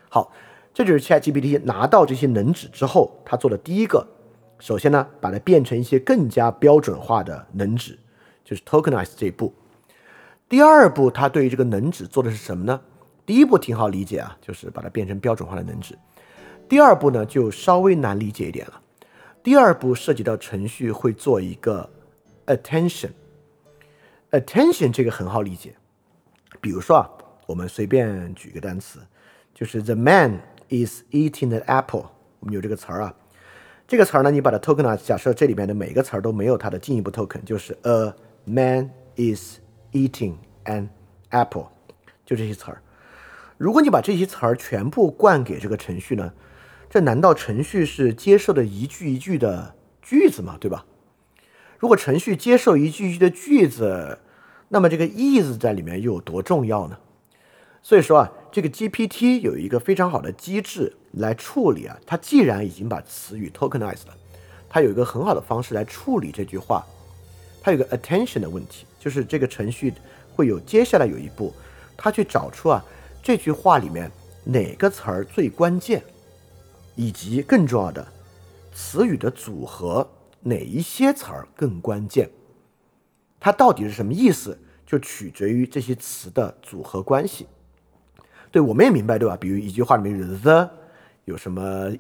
好，这就是 ChatGPT 拿到这些能指之后，它做的第一个，首先呢，把它变成一些更加标准化的能指，就是 tokenize 这一步。第二步，它对于这个能指做的是什么呢？第一步挺好理解啊，就是把它变成标准化的能指。第二步呢，就稍微难理解一点了。第二步涉及到程序会做一个 attention Attention，这个很好理解。比如说啊，我们随便举一个单词，就是 the man is eating the apple。我们有这个词儿啊，这个词儿呢，你把它 token 了假设这里面的每个词儿都没有它的进一步 token，就是 a man is eating an apple，就这些词儿。如果你把这些词儿全部灌给这个程序呢？这难道程序是接受的一句一句的句子吗？对吧？如果程序接受一句一句的句子，那么这个 is 在里面又有多重要呢？所以说啊，这个 GPT 有一个非常好的机制来处理啊，它既然已经把词语 tokenize 了，它有一个很好的方式来处理这句话。它有个 attention 的问题，就是这个程序会有接下来有一步，它去找出啊这句话里面哪个词儿最关键，以及更重要的词语的组合哪一些词儿更关键，它到底是什么意思，就取决于这些词的组合关系。对我们也明白对吧？比如一句话里面有 the，有什么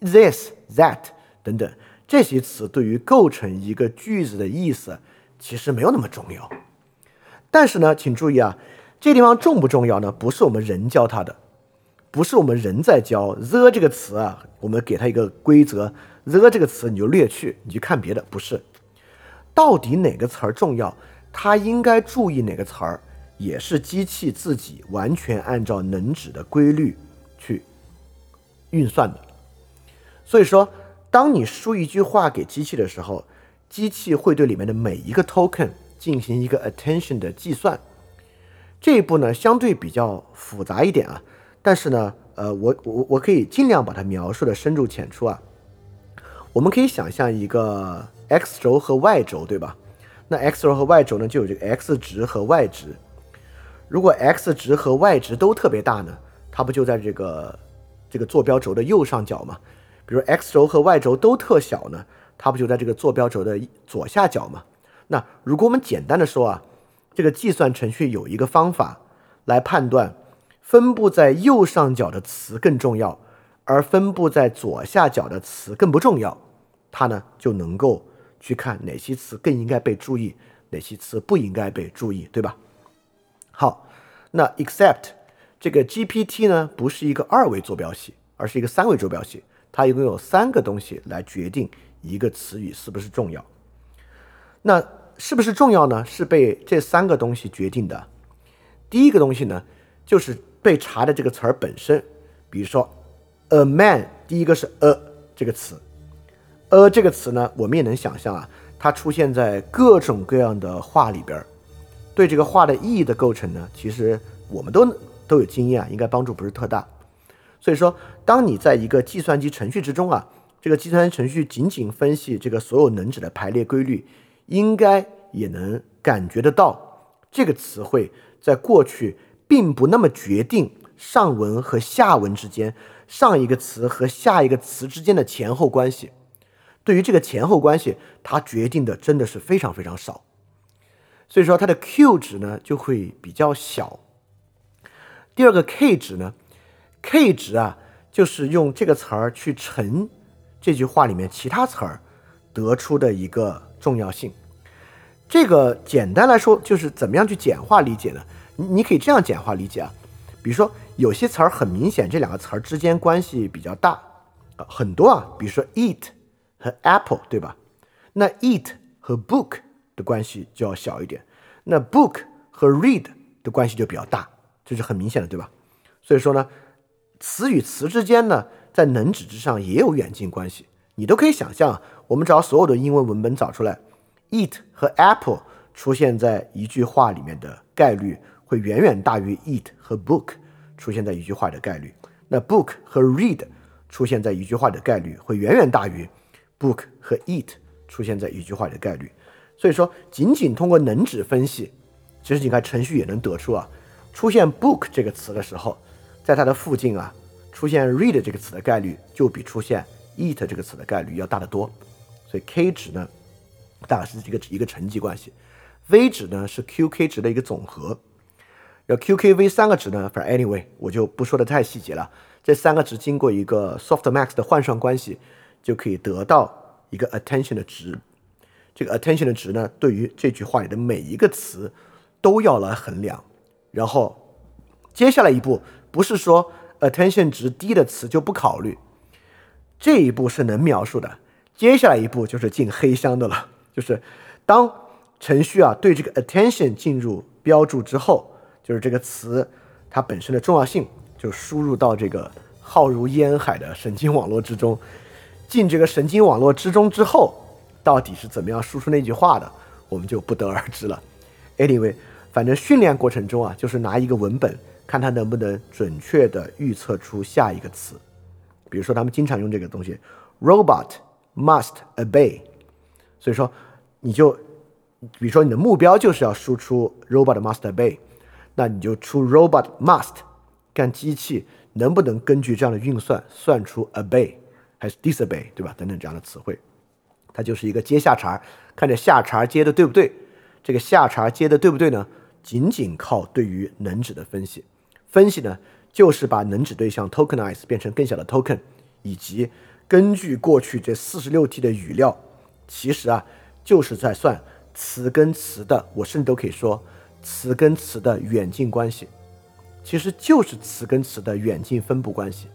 is，this，that 等等。这些词对于构成一个句子的意思，其实没有那么重要。但是呢，请注意啊，这地方重不重要呢？不是我们人教它的，不是我们人在教 the 这个词啊，我们给它一个规则，the 这个词你就略去，你去看别的。不是，到底哪个词儿重要，它应该注意哪个词儿，也是机器自己完全按照能指的规律去运算的。所以说。当你输一句话给机器的时候，机器会对里面的每一个 token 进行一个 attention 的计算。这一步呢，相对比较复杂一点啊，但是呢，呃，我我我可以尽量把它描述的深入浅出啊。我们可以想象一个 x 轴和 y 轴，对吧？那 x 轴和 y 轴呢，就有这个 x 值和 y 值。如果 x 值和 y 值都特别大呢，它不就在这个这个坐标轴的右上角吗？比如 x 轴和 y 轴都特小呢，它不就在这个坐标轴的左下角吗？那如果我们简单的说啊，这个计算程序有一个方法来判断分布在右上角的词更重要，而分布在左下角的词更不重要，它呢就能够去看哪些词更应该被注意，哪些词不应该被注意，对吧？好，那 except 这个 GPT 呢不是一个二维坐标系，而是一个三维坐标系。它一共有三个东西来决定一个词语是不是重要。那是不是重要呢？是被这三个东西决定的。第一个东西呢，就是被查的这个词儿本身。比如说，a man，第一个是 a 这个词，a 这个词呢，我们也能想象啊，它出现在各种各样的话里边，对这个话的意义的构成呢，其实我们都都有经验啊，应该帮助不是特大。所以说，当你在一个计算机程序之中啊，这个计算机程序仅仅分析这个所有能指的排列规律，应该也能感觉得到，这个词汇在过去并不那么决定上文和下文之间，上一个词和下一个词之间的前后关系。对于这个前后关系，它决定的真的是非常非常少。所以说，它的 Q 值呢就会比较小。第二个 K 值呢？K 值啊，就是用这个词儿去乘这句话里面其他词儿得出的一个重要性。这个简单来说就是怎么样去简化理解呢？你你可以这样简化理解啊，比如说有些词儿很明显这两个词儿之间关系比较大啊，很多啊，比如说 eat 和 apple，对吧？那 eat 和 book 的关系就要小一点，那 book 和 read 的关系就比较大，这是很明显的，对吧？所以说呢。词与词之间呢，在能指之上也有远近关系。你都可以想象，我们只要所有的英文文本找出来，eat 和 apple 出现在一句话里面的概率，会远远大于 eat 和 book 出现在一句话的概率。那 book 和 read 出现在一句话的概率，会远远大于 book 和 eat 出现在一句话的概率。所以说，仅仅通过能指分析，其实你看程序也能得出啊，出现 book 这个词的时候。在它的附近啊，出现 read 这个词的概率就比出现 eat 这个词的概率要大得多，所以 k 值呢，大概是这个一个乘积关系，v 值呢是 qk 值的一个总和，要 qkv 三个值呢，反正 anyway 我就不说的太细节了，这三个值经过一个 softmax 的换算关系，就可以得到一个 attention 的值，这个 attention 的值呢，对于这句话里的每一个词都要来衡量，然后接下来一步。不是说 attention 值低的词就不考虑，这一步是能描述的。接下来一步就是进黑箱的了，就是当程序啊对这个 attention 进入标注之后，就是这个词它本身的重要性就输入到这个浩如烟海的神经网络之中。进这个神经网络之中之后，到底是怎么样输出那句话的，我们就不得而知了。Anyway，反正训练过程中啊，就是拿一个文本，看它能不能准确的预测出下一个词。比如说，他们经常用这个东西，robot must obey。所以说，你就，比如说你的目标就是要输出 robot must obey，那你就出 robot must，看机器能不能根据这样的运算算出 obey 还是 disobey，对吧？等等这样的词汇，它就是一个接下茬，看这下茬接的对不对。这个下茬接的对不对呢？仅仅靠对于能指的分析，分析呢就是把能指对象 tokenize 变成更小的 token，以及根据过去这四十六 T 的语料，其实啊就是在算词跟词的，我甚至都可以说词跟词的远近关系，其实就是词跟词的远近分布关系。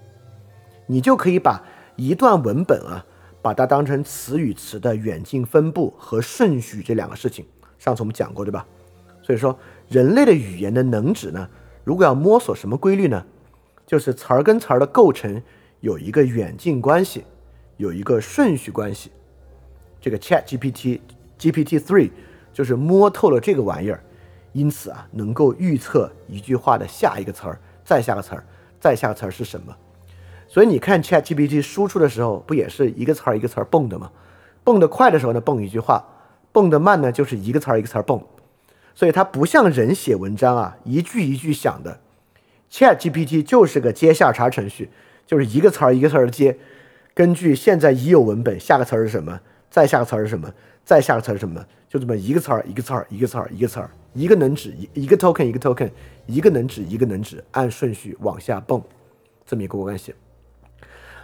你就可以把一段文本啊，把它当成词与词的远近分布和顺序这两个事情。上次我们讲过，对吧？所以说，人类的语言的能指呢，如果要摸索什么规律呢，就是词儿跟词儿的构成有一个远近关系，有一个顺序关系。这个 Chat GPT GPT Three 就是摸透了这个玩意儿，因此啊，能够预测一句话的下一个词儿、再下个词儿、再下个词儿是什么。所以你看 Chat GPT 输出的时候，不也是一个词儿一个词儿蹦的吗？蹦得快的时候呢，蹦一句话。蹦得慢呢，就是一个词儿一个词儿蹦，所以它不像人写文章啊，一句一句想的。Chat GPT 就是个接下茬程序，就是一个词儿一个词儿的接，根据现在已有文本，下个词儿是什么，再下个词儿是什么，再下个词儿是什么，就这么一个词儿一个词儿一个词儿一个词儿，一个能指一一个 token 一个 token，一个能指一个能指，按顺序往下蹦，这么一个关系。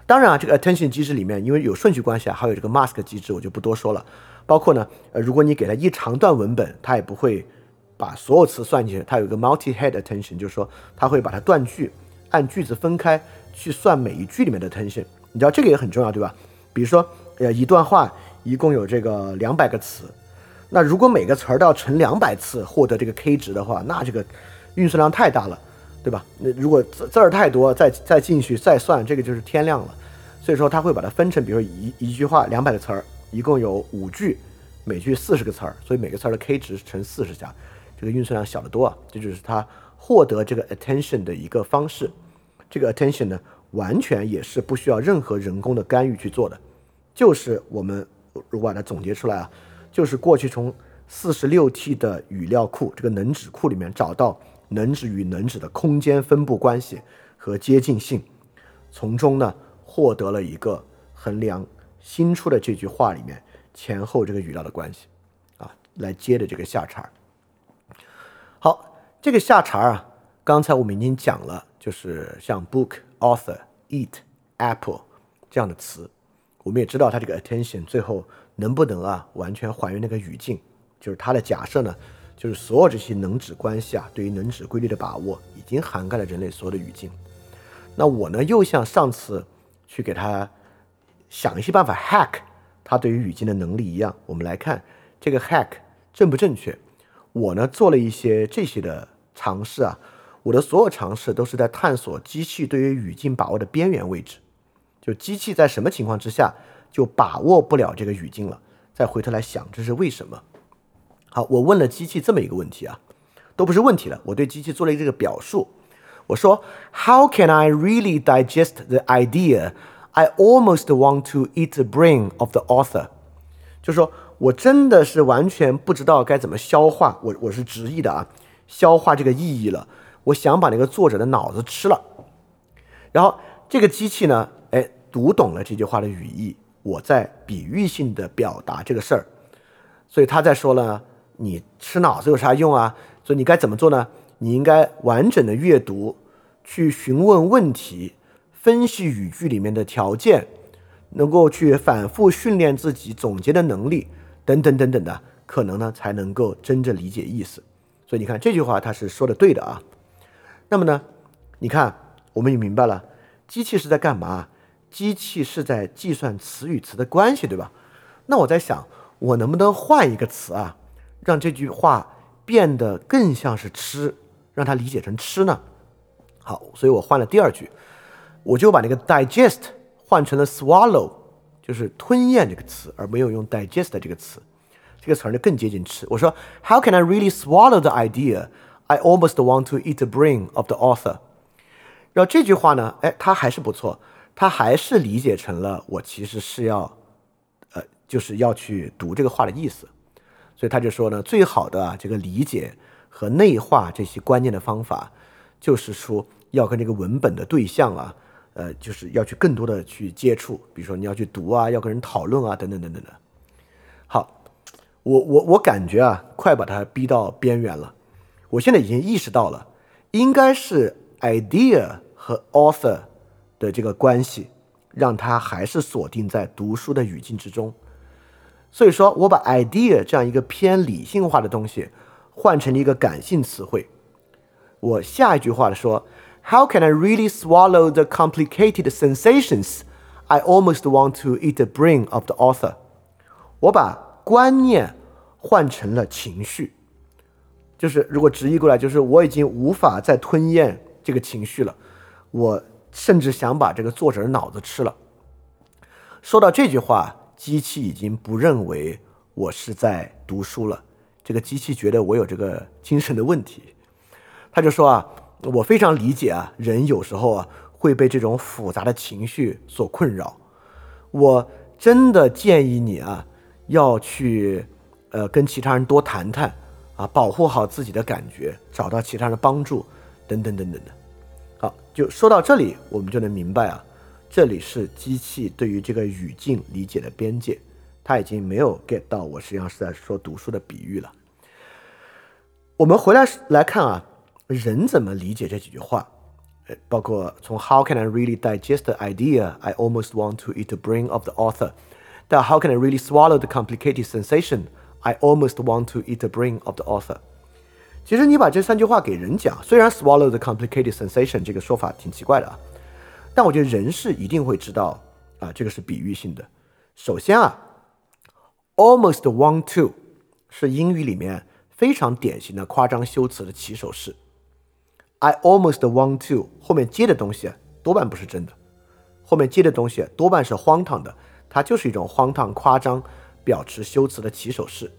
当然啊，这个 attention 机制里面，因为有顺序关系啊，还有这个 mask 机制，我就不多说了。包括呢，呃，如果你给它一长段文本，它也不会把所有词算进去。它有一个 multi-head attention，就是说它会把它断句，按句子分开去算每一句里面的 attention。你知道这个也很重要，对吧？比如说，呃，一段话一共有这个两百个词，那如果每个词儿都要乘两百次获得这个 k 值的话，那这个运算量太大了，对吧？那如果字儿太多，再再进去再算，这个就是天量了。所以说，它会把它分成，比如说一一句话两百个词儿。一共有五句，每句四十个词儿，所以每个词儿的 k 值乘四十加，这个运算量小得多啊。这就是它获得这个 attention 的一个方式。这个 attention 呢，完全也是不需要任何人工的干预去做的，就是我们如果把它总结出来啊，就是过去从四十六 T 的语料库这个能指库里面找到能指与能指的空间分布关系和接近性，从中呢获得了一个衡量。新出的这句话里面前后这个语料的关系，啊，来接的这个下茬。好，这个下茬啊，刚才我们已经讲了，就是像 book、author、eat、apple 这样的词，我们也知道它这个 attention 最后能不能啊完全还原那个语境，就是它的假设呢，就是所有这些能指关系啊，对于能指规律的把握已经涵盖了人类所有的语境。那我呢，又像上次去给他。想一些办法 hack 他对于语境的能力一样，我们来看这个 hack 正不正确。我呢做了一些这些的尝试啊，我的所有尝试都是在探索机器对于语境把握的边缘位置，就机器在什么情况之下就把握不了这个语境了。再回头来想这是为什么。好，我问了机器这么一个问题啊，都不是问题了，我对机器做了这个表述，我说 How can I really digest the idea？I almost want to eat the brain of the author，就是说我真的是完全不知道该怎么消化，我我是直译的啊，消化这个意义了。我想把那个作者的脑子吃了。然后这个机器呢，哎，读懂了这句话的语义，我在比喻性的表达这个事儿，所以他在说了，你吃脑子有啥用啊？所以你该怎么做呢？你应该完整的阅读，去询问问题。分析语句里面的条件，能够去反复训练自己总结的能力，等等等等的，可能呢才能够真正理解意思。所以你看这句话他是说的对的啊。那么呢，你看我们也明白了，机器是在干嘛？机器是在计算词与词的关系，对吧？那我在想，我能不能换一个词啊，让这句话变得更像是吃，让它理解成吃呢？好，所以我换了第二句。我就把那个 digest 换成了 swallow，就是吞咽这个词，而没有用 digest 这个词。这个词儿呢更接近吃。我说，How can I really swallow the idea I almost want to eat the brain of the author？然后这句话呢，哎，它还是不错，他还是理解成了我其实是要，呃，就是要去读这个话的意思。所以他就说呢，最好的这个理解和内化这些观念的方法，就是说要跟这个文本的对象啊，呃，就是要去更多的去接触，比如说你要去读啊，要跟人讨论啊，等等等等的。好，我我我感觉啊，快把它逼到边缘了。我现在已经意识到了，应该是 idea 和 author 的这个关系，让它还是锁定在读书的语境之中。所以说我把 idea 这样一个偏理性化的东西换成了一个感性词汇。我下一句话说：How can I really swallow the complicated sensations I almost want to eat the brain of the author？我把观念换成了情绪。就是如果直译过来，就是我已经无法再吞咽这个情绪了，我甚至想把这个作者的脑子吃了。说到这句话，机器已经不认为我是在读书了，这个机器觉得我有这个精神的问题。他就说啊，我非常理解啊，人有时候啊会被这种复杂的情绪所困扰。我真的建议你啊，要去呃跟其他人多谈谈。啊，保护好自己的感觉，找到其他人的帮助，等等等等的。好，就说到这里，我们就能明白啊，这里是机器对于这个语境理解的边界，它已经没有 get 到我实际上是在说读书的比喻了。我们回来来看啊，人怎么理解这几句话？呃，包括从 How can I really digest the idea I almost want to eat the brain of the author？到 How can I really swallow the complicated sensation？I almost want to eat the brain of the author。其实你把这三句话给人讲，虽然 swallow the complicated sensation 这个说法挺奇怪的啊，但我觉得人是一定会知道啊，这个是比喻性的。首先啊，almost want to 是英语里面非常典型的夸张修辞的起手式。I almost want to 后面接的东西多半不是真的，后面接的东西多半是荒唐的，它就是一种荒唐夸张。表示修辞的起手式，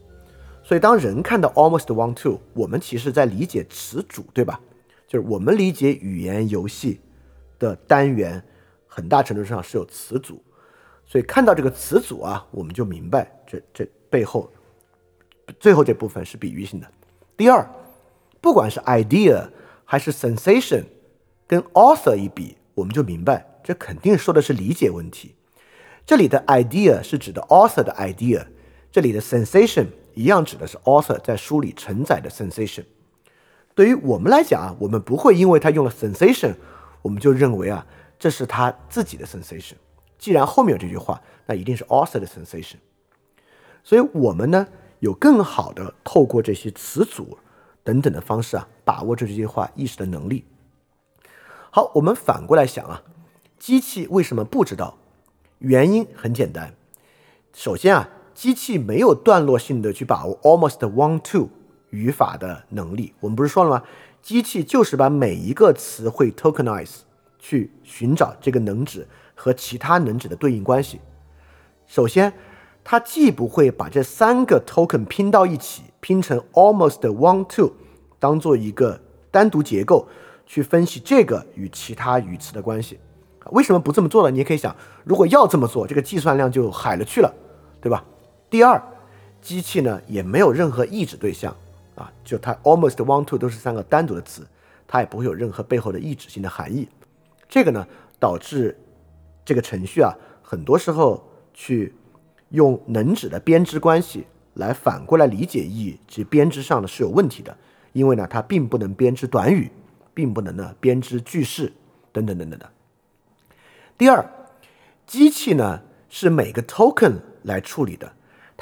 所以当人看到 almost want to，我们其实在理解词组，对吧？就是我们理解语言游戏的单元，很大程度上是有词组，所以看到这个词组啊，我们就明白这这背后最后这部分是比喻性的。第二，不管是 idea 还是 sensation，跟 author 一比，我们就明白这肯定说的是理解问题。这里的 idea 是指的 author 的 idea，这里的 sensation 一样指的是 author 在书里承载的 sensation。对于我们来讲啊，我们不会因为他用了 sensation，我们就认为啊这是他自己的 sensation。既然后面有这句话，那一定是 author 的 sensation。所以我们呢有更好的透过这些词组等等的方式啊，把握住这句话意识的能力。好，我们反过来想啊，机器为什么不知道？原因很简单，首先啊，机器没有段落性的去把握 almost want to 语法的能力。我们不是说了吗？机器就是把每一个词汇 tokenize 去寻找这个能指和其他能指的对应关系。首先，它既不会把这三个 token 拼到一起，拼成 almost want to 当做一个单独结构去分析这个与其他语词的关系。为什么不这么做呢？你也可以想，如果要这么做，这个计算量就海了去了，对吧？第二，机器呢也没有任何意指对象啊，就它 almost want to 都是三个单独的词，它也不会有任何背后的意指性的含义。这个呢导致这个程序啊，很多时候去用能指的编织关系来反过来理解意义，及编织上呢是有问题的，因为呢它并不能编织短语，并不能呢编织句式等等等等的。第二，机器呢是每个 token 来处理的，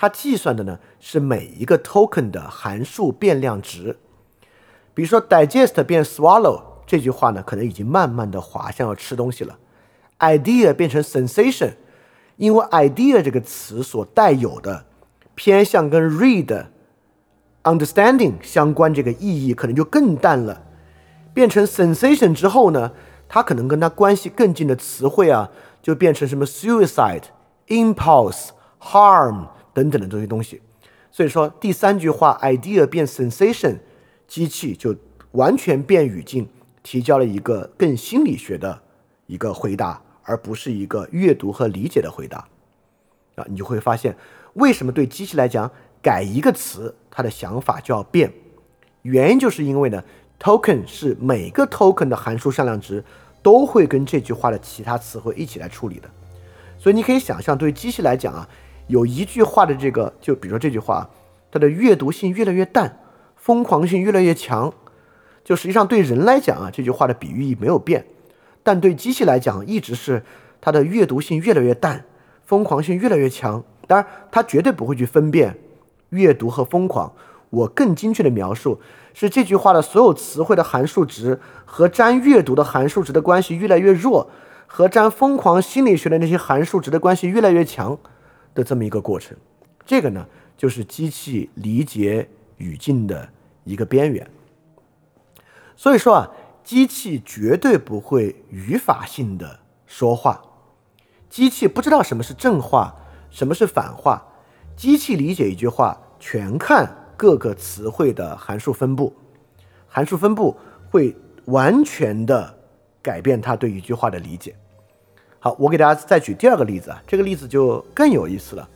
它计算的呢是每一个 token 的函数变量值。比如说 digest 变 swallow 这句话呢，可能已经慢慢的滑向要吃东西了。idea 变成 sensation，因为 idea 这个词所带有的偏向跟 read understanding 相关这个意义可能就更淡了。变成 sensation 之后呢？它可能跟它关系更近的词汇啊，就变成什么 suicide、impulse、harm 等等的这些东西。所以说第三句话 idea 变 sensation，机器就完全变语境，提交了一个更心理学的一个回答，而不是一个阅读和理解的回答。啊，你就会发现为什么对机器来讲改一个词，它的想法就要变，原因就是因为呢，token 是每个 token 的函数向量值都会跟这句话的其他词汇一起来处理的。所以你可以想象，对机器来讲啊，有一句话的这个，就比如说这句话，它的阅读性越来越淡，疯狂性越来越强。就实际上对人来讲啊，这句话的比喻意没有变，但对机器来讲，一直是它的阅读性越来越淡，疯狂。性越来越强。当然，它绝对不会去分辨阅读和疯狂。我更精确的描述是这句话的所有词汇的函数值和沾阅读的函数值的关系越来越弱。和沾疯狂。心理学的那些函数值的关系越来越强的这么一个过程，这个呢就是机器理解语境的一个边缘。所以说啊，机器绝对不会语法性的说话，机器不知道什么是正话，什么是反话，机器理解一句话全看各个词汇的函数分布，函数分布会完全的改变它对一句话的理解。好，我给大家再举第二个例子啊，这个例子就更有意思了。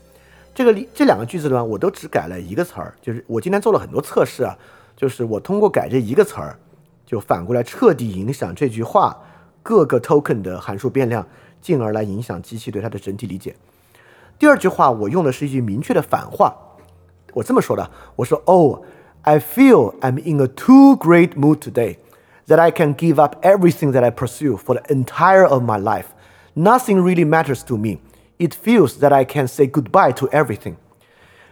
这个例这两个句子呢，我都只改了一个词儿，就是我今天做了很多测试啊，就是我通过改这一个词儿，就反过来彻底影响这句话各个 token 的函数变量，进而来影响机器对它的整体理解。第二句话我用的是一句明确的反话，我这么说的，我说：“Oh, I feel I'm in a too great mood today that I can give up everything that I pursue for the entire of my life.” Nothing really matters to me. It feels that I can say goodbye to everything.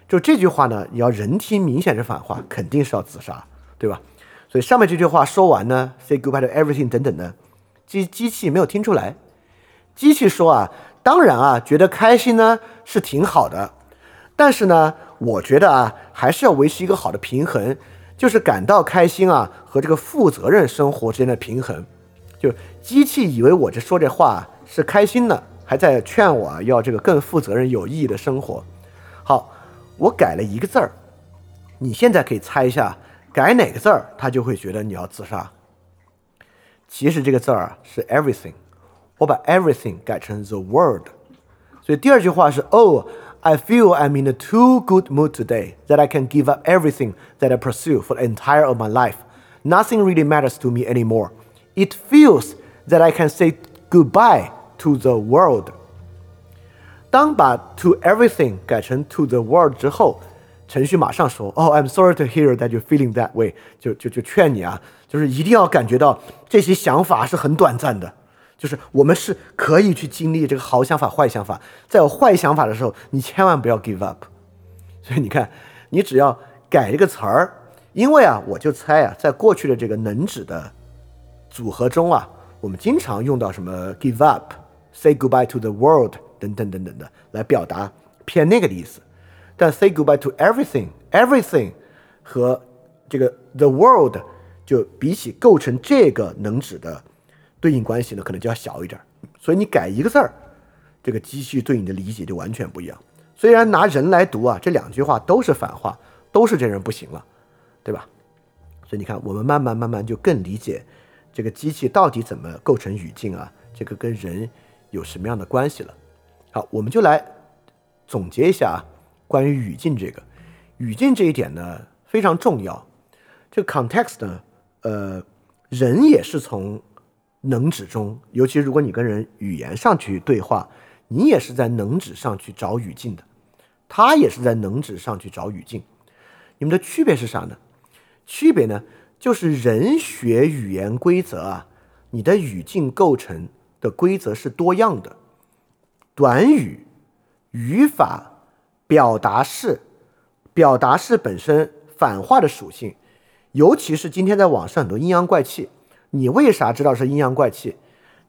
就这句话呢，你要人听明显是反话，肯定是要自杀，对吧？所以上面这句话说完呢，say goodbye to everything 等等的，机机器没有听出来。机器说啊，当然啊，觉得开心呢是挺好的，但是呢，我觉得啊，还是要维持一个好的平衡，就是感到开心啊和这个负责任生活之间的平衡。就机器以为我这说这话。是开心的，还在劝我要这个更负责任、有意义的生活。好，我改了一个字儿，你现在可以猜一下，改哪个字儿，他就会觉得你要自杀。其实这个字儿是 everything，我把 everything 改成 the world。所以第二句话是：Oh, I feel I'm in a too good mood today that I can give up everything that I pursue for the entire of my life. Nothing really matters to me anymore. It feels that I can say goodbye. To the world，当把 to everything 改成 to the world 之后，程序马上说：“哦，I'm sorry to hear that you're feeling that way。”就就就劝你啊，就是一定要感觉到这些想法是很短暂的，就是我们是可以去经历这个好想法、坏想法。在有坏想法的时候，你千万不要 give up。所以你看，你只要改这个词儿，因为啊，我就猜啊，在过去的这个能指的组合中啊，我们经常用到什么 give up。Say goodbye to the world，等等等等的，来表达偏那个的意思。但 say goodbye to everything，everything 和这个 the world 就比起构成这个能指的对应关系呢，可能就要小一点。所以你改一个字儿，这个机器对你的理解就完全不一样。虽然拿人来读啊，这两句话都是反话，都是这人不行了，对吧？所以你看，我们慢慢慢慢就更理解这个机器到底怎么构成语境啊，这个跟人。有什么样的关系了？好，我们就来总结一下啊，关于语境这个语境这一点呢非常重要。这个 context 呢，呃，人也是从能指中，尤其如果你跟人语言上去对话，你也是在能指上去找语境的，他也是在能指上去找语境。你们的区别是啥呢？区别呢，就是人学语言规则啊，你的语境构成。的规则是多样的，短语、语法、表达式、表达式本身反话的属性，尤其是今天在网上很多阴阳怪气，你为啥知道是阴阳怪气？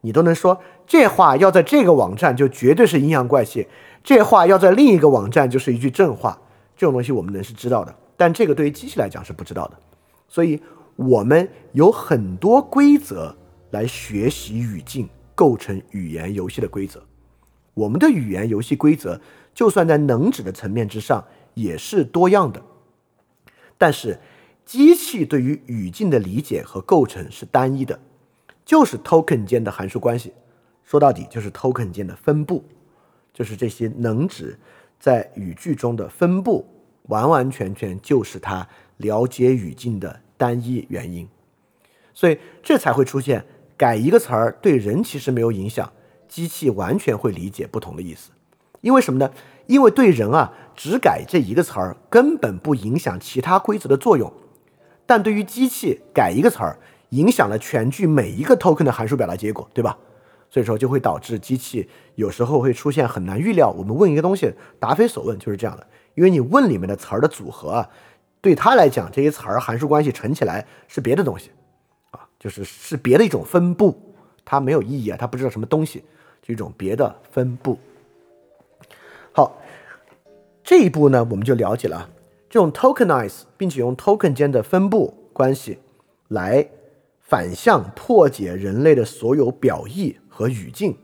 你都能说这话要在这个网站就绝对是阴阳怪气，这话要在另一个网站就是一句正话，这种东西我们能是知道的，但这个对于机器来讲是不知道的，所以我们有很多规则来学习语境。构成语言游戏的规则，我们的语言游戏规则，就算在能指的层面之上，也是多样的，但是机器对于语境的理解和构成是单一的，就是 token 间的函数关系。说到底就是 token 间的分布，就是这些能指在语句中的分布，完完全全就是它了解语境的单一原因。所以这才会出现改一个词儿对人其实没有影响，机器完全会理解不同的意思。因为什么呢？因为对人啊，只改这一个词儿根本不影响其他规则的作用，但对于机器改一个词儿，影响了全句每一个 token 的函数表达结果，对吧？所以说就会导致机器有时候会出现很难预料。我们问一个东西，答非所问，就是这样的。因为你问里面的词儿的组合啊，对他来讲，这些词儿函数关系乘起来是别的东西，就是是别的一种分布，它没有意义啊，它不知道什么东西，就一种别的分布。好，这一步呢，我们就了解了这种 tokenize，并且用 token 间的分布关系来反向破解人类的所有表意。和语境，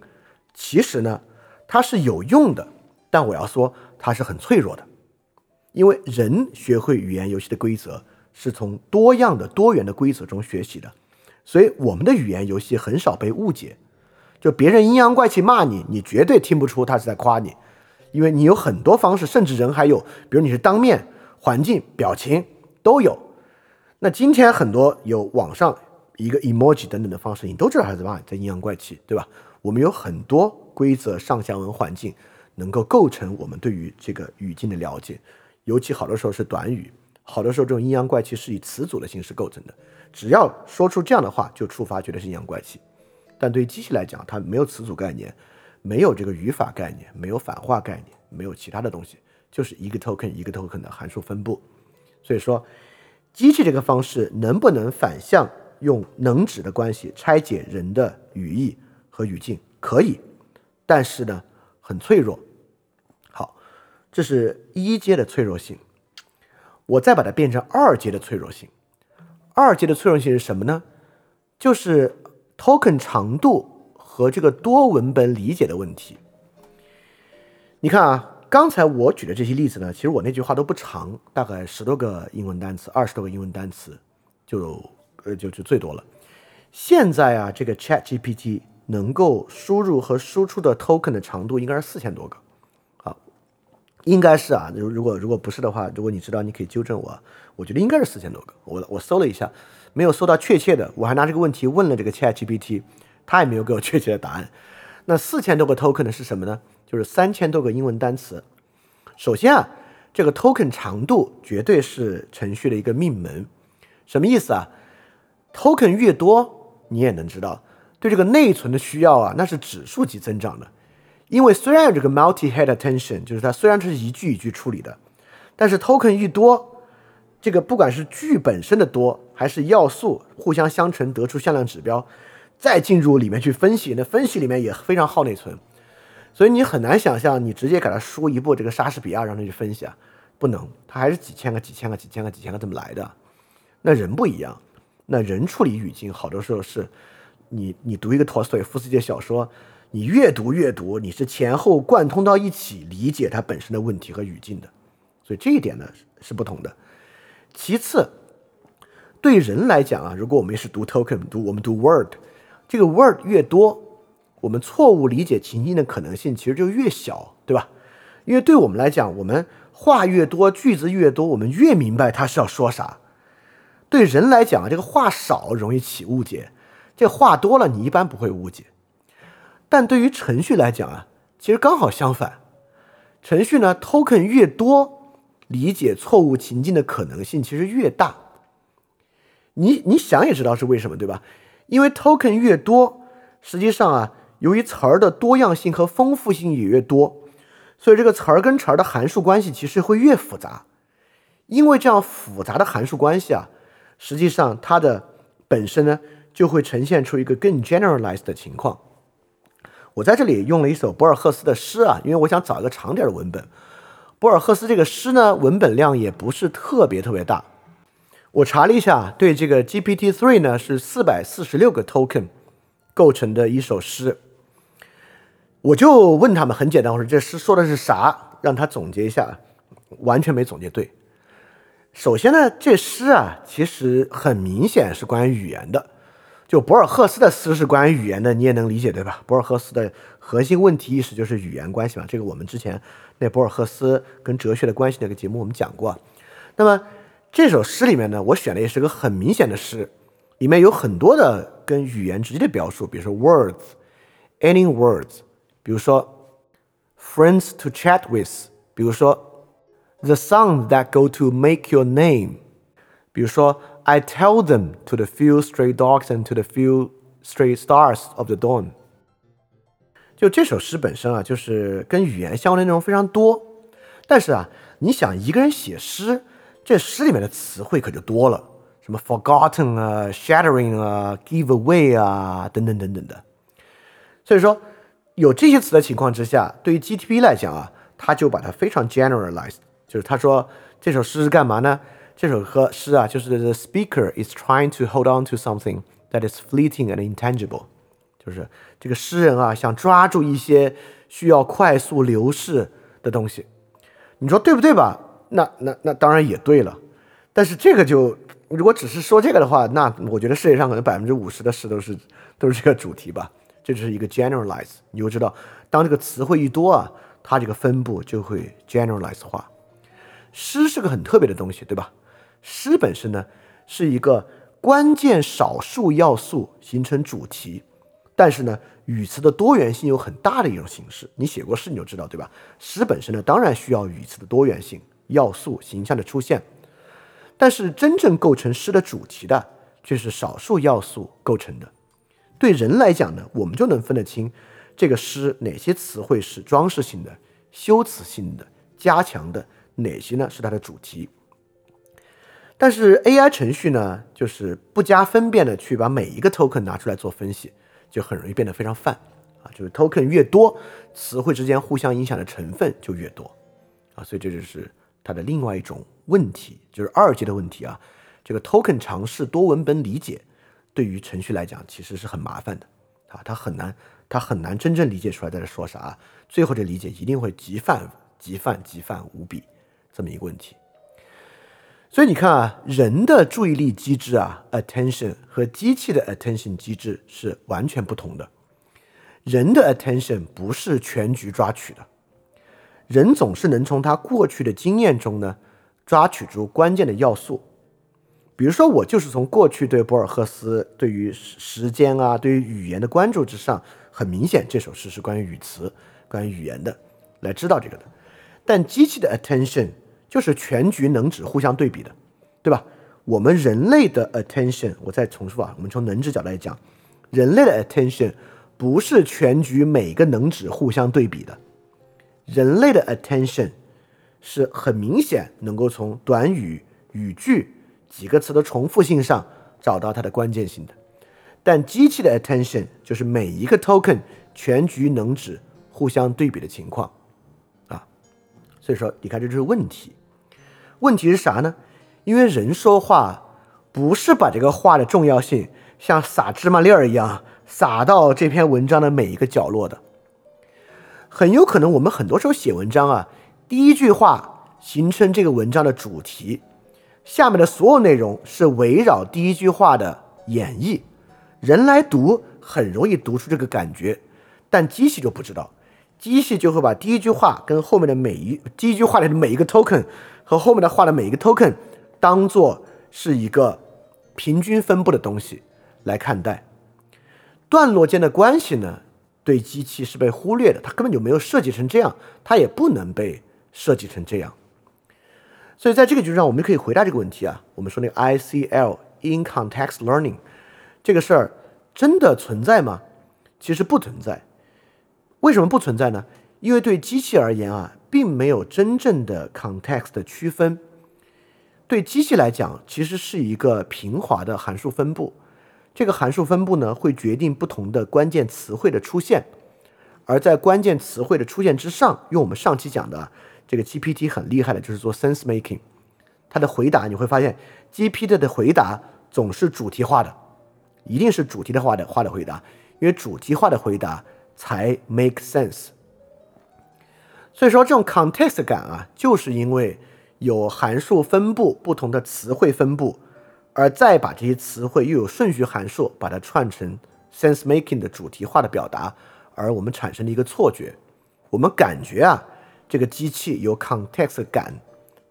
其实呢，它是有用的，但我要说它是很脆弱的，因为人学会语言游戏的规则是从多样的多元的规则中学习的，所以我们的语言游戏很少被误解。就别人阴阳怪气骂你，你绝对听不出他是在夸你，因为你有很多方式，甚至人还有，比如你是当面、环境、表情都有。那今天很多有网上。一个 emoji 等等的方式，你都知道他在骂，在阴阳怪气，对吧？我们有很多规则上下文环境，能够构成我们对于这个语境的了解。尤其好多时候是短语，好多时候这种阴阳怪气是以词组的形式构成的。只要说出这样的话，就触发觉得是阴阳怪气。但对于机器来讲，它没有词组概念，没有这个语法概念，没有反话概念，没有其他的东西，就是一个 token 一个 token 的函数分布。所以说，机器这个方式能不能反向？用能指的关系拆解人的语义和语境可以，但是呢很脆弱。好，这是一阶的脆弱性。我再把它变成二阶的脆弱性。二阶的脆弱性是什么呢？就是 token 长度和这个多文本理解的问题。你看啊，刚才我举的这些例子呢，其实我那句话都不长，大概十多个英文单词，二十多个英文单词就。呃，就就最多了。现在啊，这个 Chat GPT 能够输入和输出的 token 的长度应该是四千多个，应该是啊。如如果如果不是的话，如果你知道，你可以纠正我。我觉得应该是四千多个。我我搜了一下，没有搜到确切的。我还拿这个问题问了这个 Chat GPT，他也没有给我确切的答案。那四千多个 token 是什么呢？就是三千多个英文单词。首先啊，这个 token 长度绝对是程序的一个命门。什么意思啊？token 越多，你也能知道，对这个内存的需要啊，那是指数级增长的。因为虽然有这个 multi-head attention，就是它虽然是一句一句处理的，但是 token 一多，这个不管是句本身的多，还是要素互相相乘得出向量指标，再进入里面去分析，那分析里面也非常耗内存。所以你很难想象，你直接给它输一部这个莎士比亚让它去分析啊，不能，它还是几千个、几千个、几千个、几千个这么来的。那人不一样。那人处理语境，好多时候是，你你读一个托斯托耶夫斯基的小说，你越读越读，你是前后贯通到一起理解它本身的问题和语境的，所以这一点呢是不同的。其次，对人来讲啊，如果我们是读 token，读我们读 word，这个 word 越多，我们错误理解情境的可能性其实就越小，对吧？因为对我们来讲，我们话越多，句子越多，我们越明白他是要说啥。对人来讲啊，这个话少容易起误解，这话多了你一般不会误解。但对于程序来讲啊，其实刚好相反。程序呢，token 越多，理解错误情境的可能性其实越大。你你想也知道是为什么，对吧？因为 token 越多，实际上啊，由于词儿的多样性和丰富性也越多，所以这个词儿跟词儿的函数关系其实会越复杂。因为这样复杂的函数关系啊。实际上，它的本身呢，就会呈现出一个更 generalized 的情况。我在这里用了一首博尔赫斯的诗啊，因为我想找一个长点的文本。博尔赫斯这个诗呢，文本量也不是特别特别大。我查了一下，对这个 GPT three 呢，是四百四十六个 token 构成的一首诗。我就问他们，很简单，我说这诗说的是啥？让他总结一下。完全没总结对。首先呢，这诗啊，其实很明显是关于语言的。就博尔赫斯的诗是关于语言的，你也能理解对吧？博尔赫斯的核心问题意识就是语言关系嘛。这个我们之前那博尔赫斯跟哲学的关系那个节目我们讲过。那么这首诗里面呢，我选的也是个很明显的诗，里面有很多的跟语言直接的表述，比如说 words，any words，比如说 friends to chat with，比如说 the songs that go to make your name，比如说。I tell them to the few stray dogs and to the few stray stars of the dawn。就这首诗本身啊，就是跟语言相关的内容非常多。但是啊，你想一个人写诗，这诗里面的词汇可就多了，什么 forgotten 啊、shattering 啊、give away 啊等等等等的。所以说，有这些词的情况之下，对于 GTP 来讲啊，他就把它非常 generalized，就是他说这首诗是干嘛呢？这首歌诗啊，就是 The speaker is trying to hold on to something that is fleeting and intangible，就是这个诗人啊，想抓住一些需要快速流逝的东西。你说对不对吧？那那那当然也对了。但是这个就如果只是说这个的话，那我觉得世界上可能百分之五十的诗都是都是这个主题吧。这就是一个 generalize，你就知道，当这个词汇一多啊，它这个分布就会 generalize 化。诗是个很特别的东西，对吧？诗本身呢，是一个关键少数要素形成主题，但是呢，语词的多元性有很大的一种形式。你写过诗你就知道，对吧？诗本身呢，当然需要语词的多元性要素形象的出现，但是真正构成诗的主题的，却是少数要素构成的。对人来讲呢，我们就能分得清这个诗哪些词汇是装饰性的、修辞性的、加强的，哪些呢是它的主题。但是 AI 程序呢，就是不加分辨的去把每一个 token 拿出来做分析，就很容易变得非常泛啊。就是 token 越多，词汇之间互相影响的成分就越多啊。所以这就是它的另外一种问题，就是二阶的问题啊。这个 token 尝试多文本理解，对于程序来讲其实是很麻烦的啊。它很难，它很难真正理解出来在这说啥。最后这理解一定会极泛、极泛、极泛无比这么一个问题。所以你看啊，人的注意力机制啊，attention 和机器的 attention 机制是完全不同的。人的 attention 不是全局抓取的，人总是能从他过去的经验中呢，抓取出关键的要素。比如说，我就是从过去对博尔赫斯对于时间啊，对于语言的关注之上，很明显这首诗是关于语词、关于语言的，来知道这个的。但机器的 attention。就是全局能指互相对比的，对吧？我们人类的 attention，我再重复啊，我们从能指角度来讲，人类的 attention 不是全局每个能指互相对比的，人类的 attention 是很明显能够从短语、语句几个词的重复性上找到它的关键性的，但机器的 attention 就是每一个 token 全局能指互相对比的情况啊，所以说你看这就是问题。问题是啥呢？因为人说话不是把这个话的重要性像撒芝麻粒儿一样撒到这篇文章的每一个角落的。很有可能我们很多时候写文章啊，第一句话形成这个文章的主题，下面的所有内容是围绕第一句话的演绎。人来读很容易读出这个感觉，但机器就不知道，机器就会把第一句话跟后面的每一第一句话里的每一个 token。和后面的画的每一个 token 当做是一个平均分布的东西来看待，段落间的关系呢，对机器是被忽略的，它根本就没有设计成这样，它也不能被设计成这样。所以在这个基础上，我们可以回答这个问题啊，我们说那个 ICL in context learning 这个事儿真的存在吗？其实不存在。为什么不存在呢？因为对机器而言啊。并没有真正的 context 的区分，对机器来讲，其实是一个平滑的函数分布。这个函数分布呢，会决定不同的关键词汇的出现，而在关键词汇的出现之上，用我们上期讲的这个 GPT 很厉害的，就是做 sense making。它的回答你会发现，GPT 的回答总是主题化的，一定是主题的化的化的回答，因为主题化的回答才 make sense。所以说这种 context 感啊，就是因为有函数分布不同的词汇分布，而再把这些词汇又有顺序函数把它串成 sense making 的主题化的表达，而我们产生的一个错觉，我们感觉啊，这个机器有 context 感，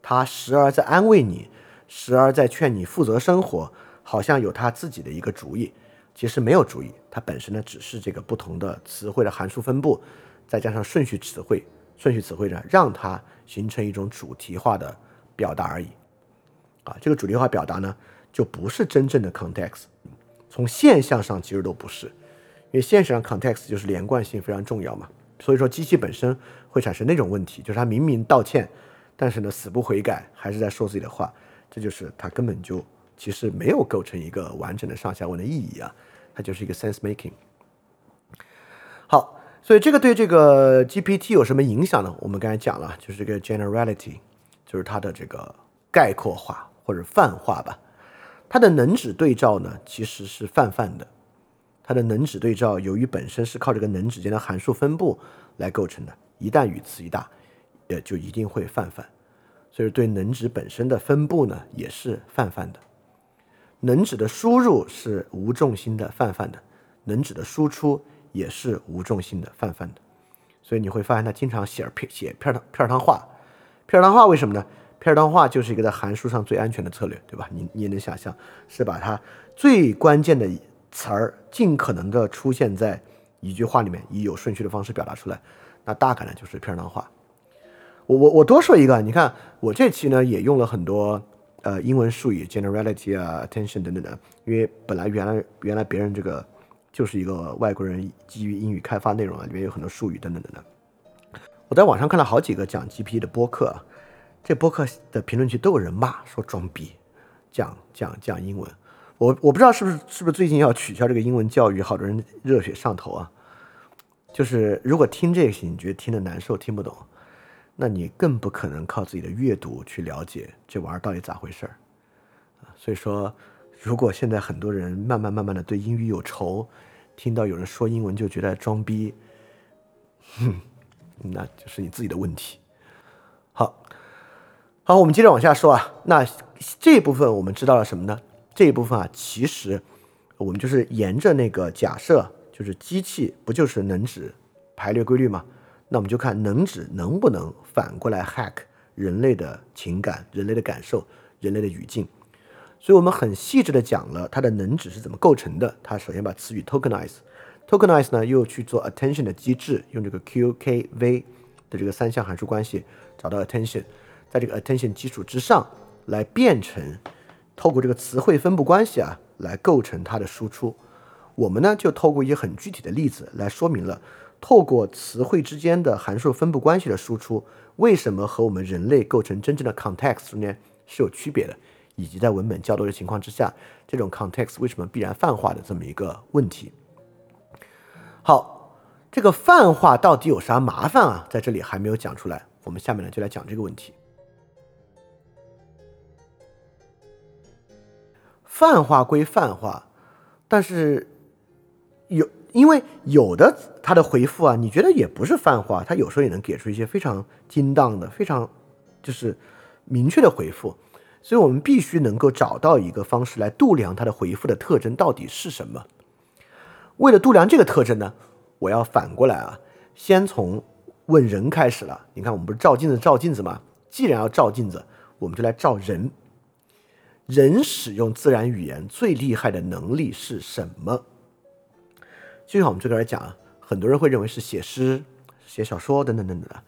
它时而在安慰你，时而在劝你负责生活，好像有它自己的一个主意，其实没有主意，它本身呢只是这个不同的词汇的函数分布，再加上顺序词汇。顺序词汇呢，让它形成一种主题化的表达而已，啊，这个主题化表达呢，就不是真正的 context，从现象上其实都不是，因为现实上 context 就是连贯性非常重要嘛，所以说机器本身会产生那种问题，就是它明明道歉，但是呢死不悔改，还是在说自己的话，这就是它根本就其实没有构成一个完整的上下文的意义啊，它就是一个 sense making。好。所以这个对这个 GPT 有什么影响呢？我们刚才讲了，就是这个 generality，就是它的这个概括化或者泛化吧。它的能指对照呢，其实是泛泛的。它的能指对照由于本身是靠这个能指间的函数分布来构成的，一旦语词一大，也就一定会泛泛。所以对能指本身的分布呢，也是泛泛的。能指的输入是无重心的泛泛的，能指的输出。也是无重心的、泛泛的，所以你会发现他经常写片写片儿片儿汤话，片儿汤话为什么呢？片儿汤话就是一个在函数上最安全的策略，对吧？你你也能想象，是把它最关键的词儿尽可能的出现在一句话里面，以有顺序的方式表达出来，那大概呢就是片儿汤话。我我我多说一个，你看我这期呢也用了很多呃英文术语，generality 啊，attention 等等的，因为本来原来原来别人这个。就是一个外国人基于英语开发内容啊，里面有很多术语等等等等。我在网上看了好几个讲 GPT 的播客，这播客的评论区都有人骂说装逼，讲讲讲英文。我我不知道是不是是不是最近要取消这个英文教育，好多人热血上头啊。就是如果听这些你觉得听得难受听不懂，那你更不可能靠自己的阅读去了解这玩意儿到底咋回事儿啊。所以说。如果现在很多人慢慢慢慢的对英语有仇，听到有人说英文就觉得装逼，哼，那就是你自己的问题。好，好，我们接着往下说啊。那这一部分我们知道了什么呢？这一部分啊，其实我们就是沿着那个假设，就是机器不就是能指排列规律吗？那我们就看能指能不能反过来 hack 人类的情感、人类的感受、人类的语境。所以我们很细致的讲了它的能指是怎么构成的。它首先把词语 tokenize，tokenize 呢又去做 attention 的机制，用这个 QKV 的这个三项函数关系找到 attention，在这个 attention 基础之上来变成，透过这个词汇分布关系啊来构成它的输出。我们呢就透过一些很具体的例子来说明了，透过词汇之间的函数分布关系的输出，为什么和我们人类构成真正的 context 中间是有区别的。以及在文本较多的情况之下，这种 context 为什么必然泛化的这么一个问题。好，这个泛化到底有啥麻烦啊？在这里还没有讲出来，我们下面呢就来讲这个问题。泛化归泛化，但是有因为有的他的回复啊，你觉得也不是泛化，他有时候也能给出一些非常精当的、非常就是明确的回复。所以我们必须能够找到一个方式来度量它的回复的特征到底是什么。为了度量这个特征呢，我要反过来啊，先从问人开始了。你看，我们不是照镜子照镜子吗？既然要照镜子，我们就来照人。人使用自然语言最厉害的能力是什么？就像我们这个来讲啊，很多人会认为是写诗、写小说等等等等的，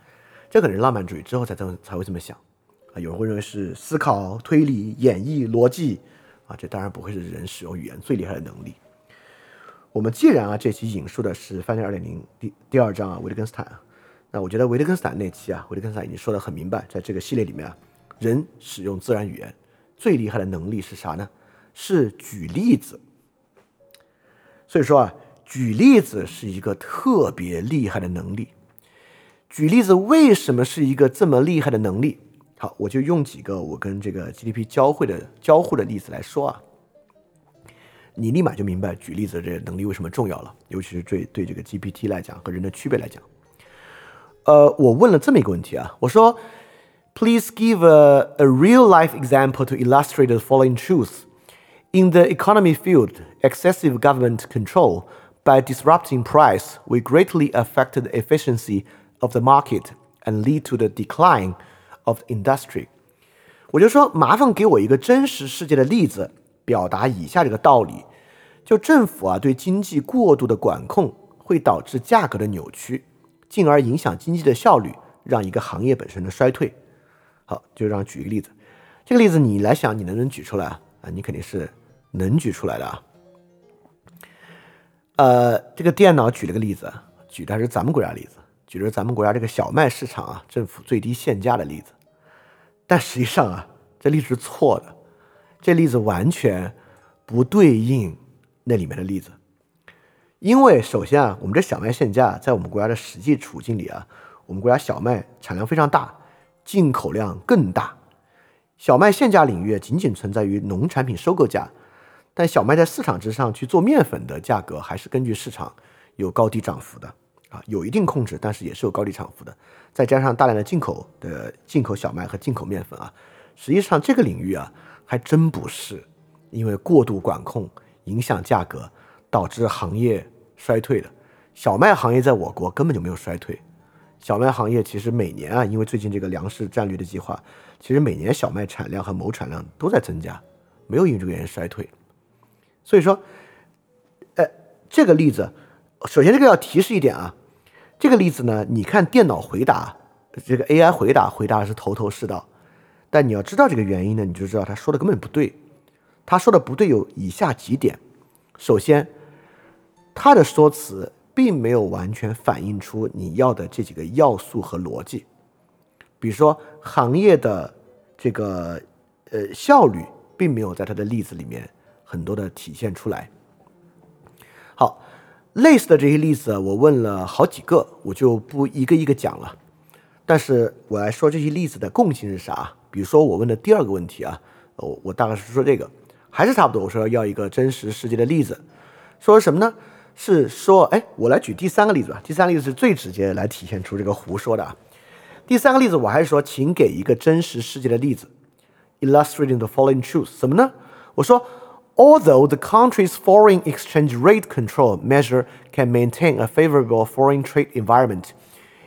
这可能是浪漫主义之后才这么才会这么想。啊，有人会认为是思考、推理、演绎、逻辑，啊，这当然不会是人使用语言最厉害的能力。我们既然啊，这期引述的是《翻译二点零》第第二章啊，维特根斯坦，那我觉得维特根斯坦那期啊，维特根斯坦已经说的很明白，在这个系列里面啊，人使用自然语言最厉害的能力是啥呢？是举例子。所以说啊，举例子是一个特别厉害的能力。举例子为什么是一个这么厉害的能力？好，我就用几个我跟这个 GDP 交汇的交互的例子来说啊，你立马就明白举例子这个能力为什么重要了，尤其是对对这个 GPT 来讲和人的区别来讲。 呃，我问了这么一个问题啊，我说，Please give a a real life example to illustrate the following truth. In the economy field, excessive government control by disrupting price will greatly affect the efficiency of the market and lead to the decline Of industry. 我就说，麻烦给我一个真实世界的例子，表达以下这个道理：就政府啊对经济过度的管控，会导致价格的扭曲，进而影响经济的效率，让一个行业本身的衰退。好，就让举一个例子，这个例子你来想，你能不能举出来啊？啊，你肯定是能举出来的啊。呃，这个电脑举了个例子，举的是咱们国家例子，举着咱们国家这个小麦市场啊，政府最低限价的例子。但实际上啊，这例子是错的，这例子完全不对应那里面的例子。因为首先啊，我们这小麦限价在我们国家的实际处境里啊，我们国家小麦产量非常大，进口量更大。小麦限价领域仅仅存在于农产品收购价，但小麦在市场之上去做面粉的价格还是根据市场有高低涨幅的啊，有一定控制，但是也是有高低涨幅的。再加上大量的进口的进口小麦和进口面粉啊，实际上这个领域啊还真不是因为过度管控影响价格导致行业衰退的。小麦行业在我国根本就没有衰退，小麦行业其实每年啊，因为最近这个粮食战略的计划，其实每年小麦产量和亩产量都在增加，没有因为这个原因衰退。所以说，呃，这个例子，首先这个要提示一点啊。这个例子呢，你看电脑回答，这个 AI 回答回答的是头头是道，但你要知道这个原因呢，你就知道他说的根本不对。他说的不对有以下几点：首先，他的说辞并没有完全反映出你要的这几个要素和逻辑，比如说行业的这个呃效率，并没有在他的例子里面很多的体现出来。好。类似的这些例子，我问了好几个，我就不一个一个讲了。但是我来说这些例子的共性是啥？比如说我问的第二个问题啊，我我大概是说这个，还是差不多。我说要一个真实世界的例子，说什么呢？是说，哎，我来举第三个例子吧。第三个例子是最直接来体现出这个胡说的啊。第三个例子，我还是说，请给一个真实世界的例子，illustrating the following truth。什么呢？我说。Although the country's foreign exchange rate control measure can maintain a favorable foreign trade environment,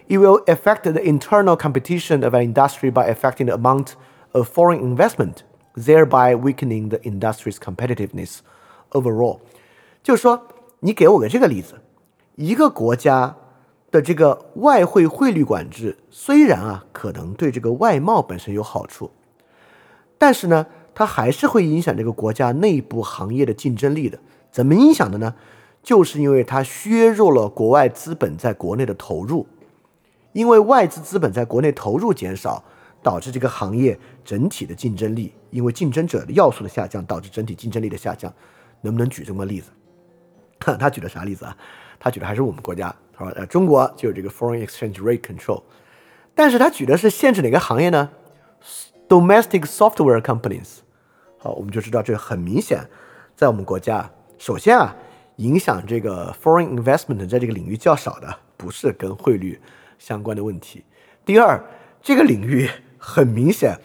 it will affect the internal competition of an industry by affecting the amount of foreign investment, thereby weakening the industry's competitiveness overall. 就是说，你给我个这个例子，一个国家的这个外汇汇率管制虽然啊可能对这个外贸本身有好处，但是呢。 它还是会影响这个国家内部行业的竞争力的。怎么影响的呢？就是因为它削弱了国外资本在国内的投入，因为外资资本在国内投入减少，导致这个行业整体的竞争力，因为竞争者的要素的下降，导致整体竞争力的下降。能不能举这么个例子？他举的啥例子啊？他举的还是我们国家，他说呃，中国就有这个 foreign exchange rate control，但是他举的是限制哪个行业呢？domestic software companies。好，我们就知道这很明显，在我们国家，首先啊，影响这个 foreign investment 在这个领域较少的，不是跟汇率相关的问题。第二，这个领域 很明显，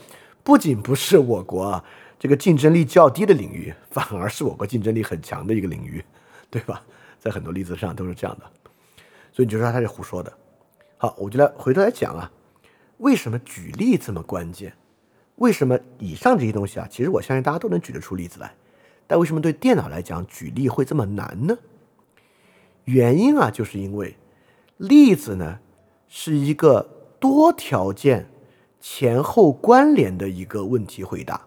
不仅不是我国啊这个竞争力较低的领域，反而是我国竞争力很强的一个领域，对吧？在很多例子上都是这样的，所以你就说他是胡说的。好，我就来回头来讲啊，为什么举例这么关键？为什么以上这些东西啊？其实我相信大家都能举得出例子来，但为什么对电脑来讲举例会这么难呢？原因啊，就是因为例子呢是一个多条件前后关联的一个问题回答。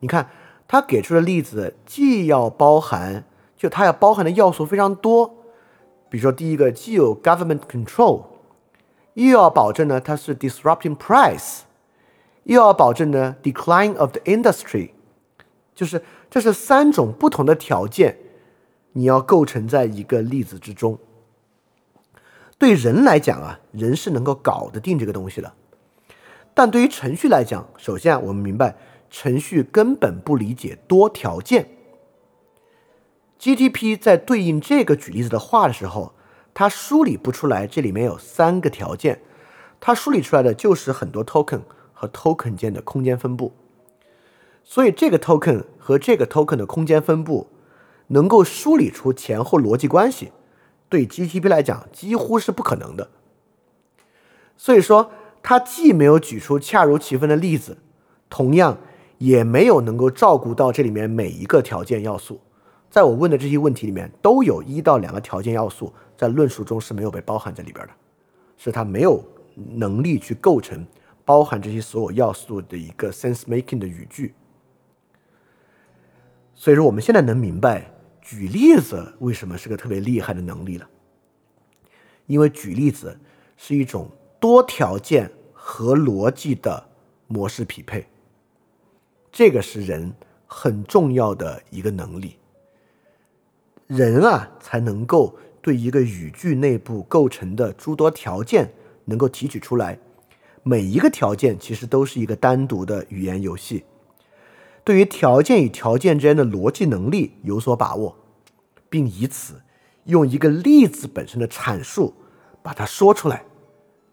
你看他给出的例子，既要包含，就它要包含的要素非常多，比如说第一个，既有 government control，又要保证呢它是 disrupting price。又要保证呢，decline of the industry，就是这是三种不同的条件，你要构成在一个例子之中。对人来讲啊，人是能够搞得定这个东西的，但对于程序来讲，首先啊，我们明白程序根本不理解多条件。GTP 在对应这个举例子的话的时候，它梳理不出来这里面有三个条件，它梳理出来的就是很多 token 和 token 间的空间分布。所以这个 token 和这个 token 的空间分布能够梳理出前后逻辑关系，对 GTP 来讲几乎是不可能的。所以说，它既没有举出恰如其分的例子，同样也没有能够照顾到这里面每一个条件要素。在我问的这些问题里面，都有一到两个条件要素在论述中是没有被包含在里边的，是它没有能力去构成包含这些所有要素的一个 sense making 的语句。所以说，我们现在能明白举例子为什么是个特别厉害的能力了。因为举例子是一种多条件和逻辑的模式匹配，这个是人很重要的一个能力。人啊，才能够对一个语句内部构成的诸多条件能够提取出来，每一个条件其实都是一个单独的语言游戏。对于条件与条件之间的逻辑能力有所把握，并以此用一个例子本身的阐述把它说出来，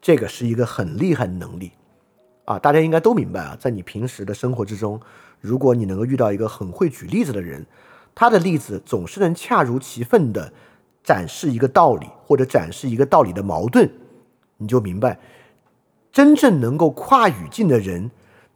这个是一个很厉害的能力啊！大家应该都明白啊，在你平时的生活之中，如果你能够遇到一个很会举例子的人，他的例子总是能恰如其分的展示一个道理，或者展示一个道理的矛盾，你就明白，真正能够跨语境的人。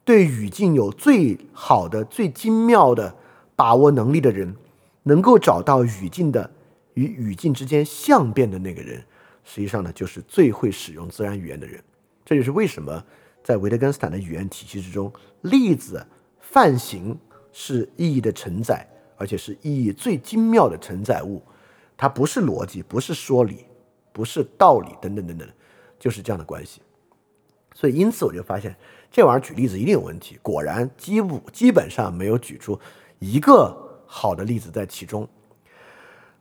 对语境有最好的、最精妙的把握能力的人，能够找到语境的与语境之间相变的那个人，实际上呢，就是最会使用自然语言的人。这就是为什么在维特根斯坦的语言体系之中，例子、范型是意义的承载，而且是意义最精妙的承载物。它不是逻辑，不是说理，不是道理，等等等等，就是这样的关系。所以，因此我就发现。这玩意儿举例子一定有问题，果然基不基本上没有举出一个好的例子在其中。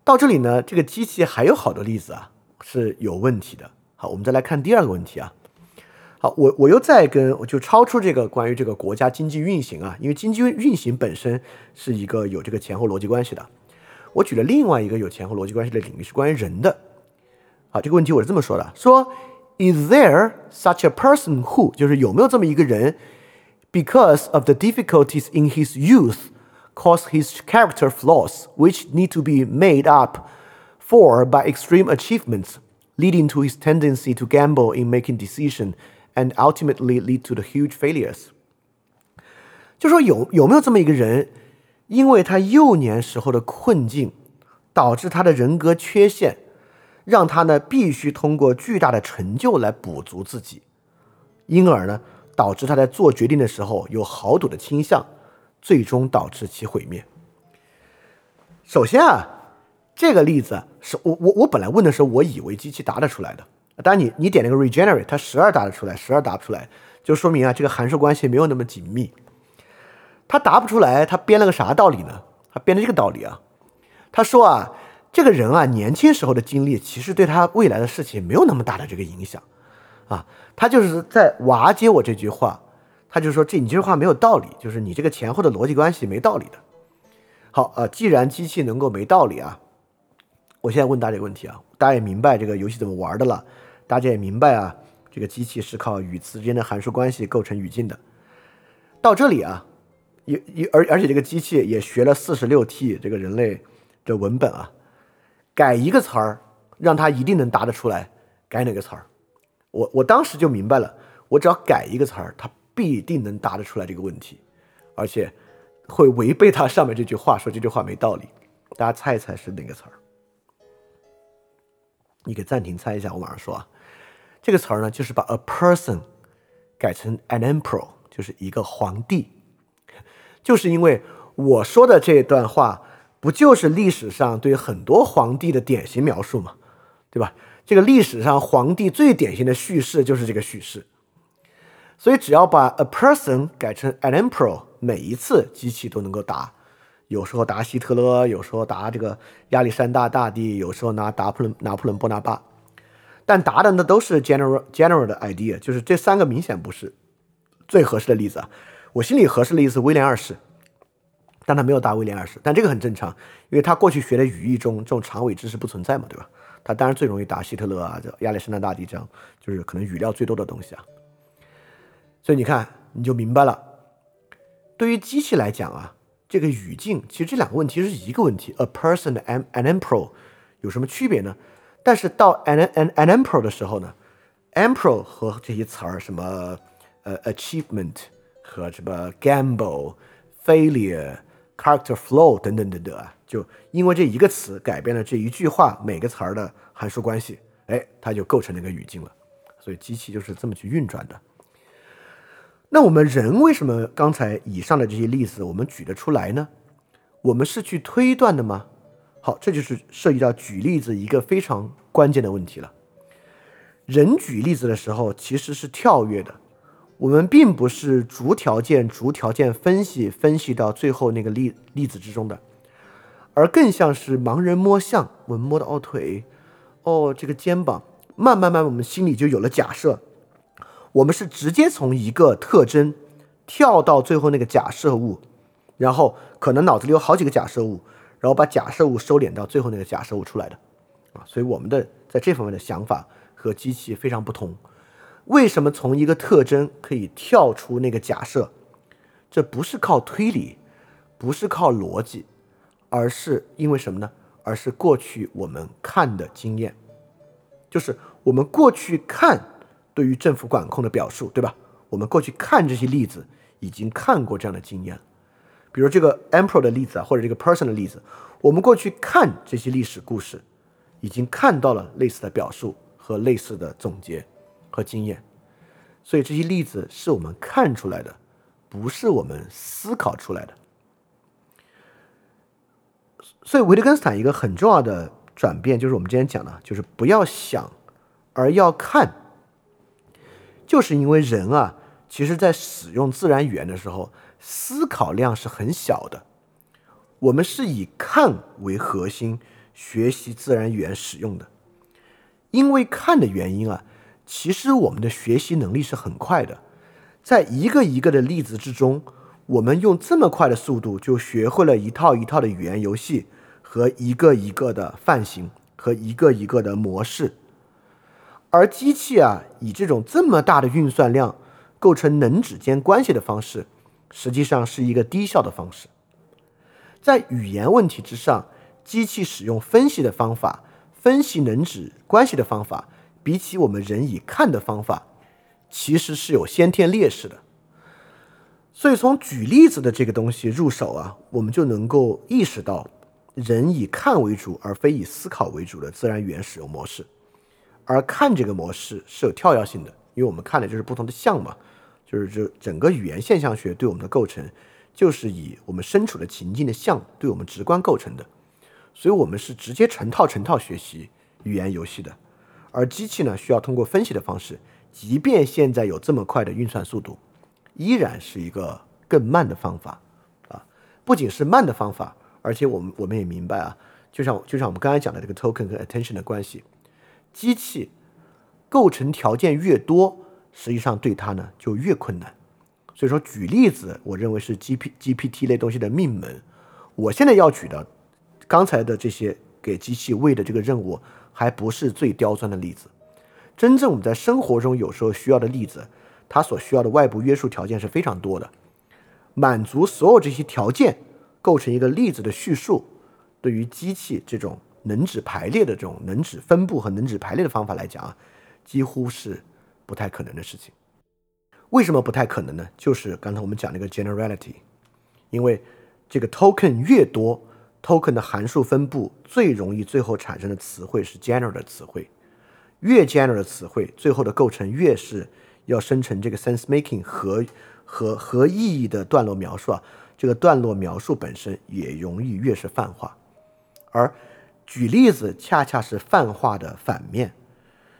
到这里呢，这个机器还有好多例子啊是有问题的。好，我们再来看第二个问题啊。好，我我又再跟就超出这个关于这个国家经济运行啊，因为经济运行本身是一个有这个前后逻辑关系的。我举了另外一个有前后逻辑关系的领域是关于人的。好，这个问题我是这么说的，说。Is there such a person who 就是有没有这么一个人，because of the difficulties in his youth, cause his character flaws, which need to be made up for by extreme achievements, leading to his tendency to gamble in making decisions and ultimately lead to the huge failures。就说有有没有这么一个人，因为他幼年时候的困境，导致他的人格缺陷。 让他呢必须通过巨大的成就来补足自己，因而呢导致他在做决定的时候有豪赌的倾向，最终导致其毁灭。首先啊，这个例子是我我我本来问的时候，我以为机器答得出来的。当然你你点那个 regenerate，它时而答得出来，时而答不出来，就说明啊这个函数关系没有那么紧密。他答不出来，他编了个啥道理呢？他编的这个道理啊，他说啊。这个人啊，年轻时候的经历其实对他未来的事情没有那么大的这个影响，啊，他就是在瓦解我这句话，他就说这你这句话没有道理，就是你这个前后的逻辑关系没道理的。好啊，既然机器能够没道理啊，我现在问大家一个问题啊，大家也明白这个游戏怎么玩的了，大家也明白啊，这个机器是靠语词之间的函数关系构成语境的。到这里啊，也也而而且这个机器也学了四十六 T 这个人类的文本啊。改一个词儿，让他一定能答得出来。改哪个词儿？我我当时就明白了，我只要改一个词儿，他必定能答得出来这个问题，而且会违背他上面这句话，说这句话没道理。大家猜一猜是哪个词儿？你给暂停猜一下，我马上说啊。这个词儿呢，就是把 a person 改成 an emperor，就是一个皇帝。就是因为我说的这段话。不就是历史上对很多皇帝的典型描述吗？对吧？这个历史上皇帝最典型的叙事就是这个叙事。所以只要把 a person 改成 an emperor，每一次机器都能够答。有时候答希特勒，有时候答这个亚历山大大帝，有时候拿拿破仑拿破仑波拿巴。但答的那都是 general general 的 idea，就是这三个明显不是最合适的例子啊。我心里合适的例子威廉二世。但他没有答威廉二世，但这个很正常，因为他过去学的语义中这种长尾知识不存在嘛，对吧？他当然最容易答希特勒啊、这亚历山大大帝这样，就是可能语料最多的东西啊。所以你看，你就明白了，对于机器来讲啊，这个语境其实这两个问题是一个问题，a person and an emperor 有什么区别呢？但是到 an an an emperor 的时候呢，emperor 和这些词儿什么呃 achievement 和什么 gamble、failure、character flow 等等等等啊，就因为这一个词改变了这一句话每个词儿的函数关系，哎，它就构成那个语境了。所以机器就是这么去运转的。那我们人为什么刚才以上的这些例子我们举得出来呢？我们是去推断的吗？好，这就是涉及到举例子一个非常关键的问题了。人举例子的时候其实是跳跃的，我们并不是逐条件逐条件分析分析到最后那个例例子之中的，而更像是盲人摸象，我们摸到哦腿，哦这个肩膀，慢慢慢我们心里就有了假设。我们是直接从一个特征跳到最后那个假设物，然后可能脑子里有好几个假设物，然后把假设物收敛到最后那个假设物出来的，啊，所以我们的在这方面的想法和机器非常不同。为什么从一个特征可以跳出那个假设？这不是靠推理，不是靠逻辑，而是因为什么呢？而是过去我们看的经验，就是我们过去看。对于政府管控的表述，对吧？我们过去看这些例子，已经看过这样的经验，比如这个 emperor 的例子啊，或者这个 person 的例子，我们过去看这些历史故事，已经看到了类似的表述和类似的总结和经验，所以这些例子是我们看出来的，不是我们思考出来的。所以维特根斯坦一个很重要的转变，就是我们今天讲的，就是不要想，而要看。就是因为人啊，其实在使用自然语言的时候，思考量是很小的。我们是以看为核心学习自然语言使用的，因为看的原因啊，其实我们的学习能力是很快的。在一个一个的例子之中，我们用这么快的速度就学会了一套一套的语言游戏和一个一个的范型和一个一个的模式。而机器啊，以这种这么大的运算量构成能指间关系的方式，实际上是一个低效的方式。在语言问题之上，机器使用分析的方法，分析能指关系的方法，比起我们人以看的方法，其实是有先天劣势的。所以从举例子的这个东西入手啊，我们就能够意识到，人以看为主而非以思考为主的自然语言使用模式。而看这个模式是有跳跃性的，因为我们看的就是不同的像嘛，就是这整个语言现象学对我们的构成，就是以我们身处的情境的像对我们直观构成的，所以我们是直接成套成套学习语言游戏的，而机器呢需要通过分析的方式，即便现在有这么快的运算速度，依然是一个更慢的方法啊，不仅是慢的方法，而且我们我们也明白啊，就像就像我们刚才讲的这个 token 和 attention 的关系。机器构成条件越多，实际上对它呢就越困难。所以说，举例子，我认为是 G P G P T 类东西的命门。我现在要举的刚才的这些给机器喂的这个任务，还不是最刁钻的例子。真正我们在生活中有时候需要的例子，它所需要的外部约束条件是非常多的。满足所有这些条件，构成一个例子的叙述，对于机器这种。能指排列的这种能指分布和能指排列的方法来讲啊，几乎是不太可能的事情。为什么不太可能呢？就是刚才我们讲那个 generality，因为这个 token 越多，token 的函数分布最容易最后产生的词汇是 general 的词汇，越 general 的词汇，最后的构成越是要生成这个 sense making 和和和意义的段落描述啊，这个段落描述本身也容易越是泛化，而。举例子恰恰是泛化的反面，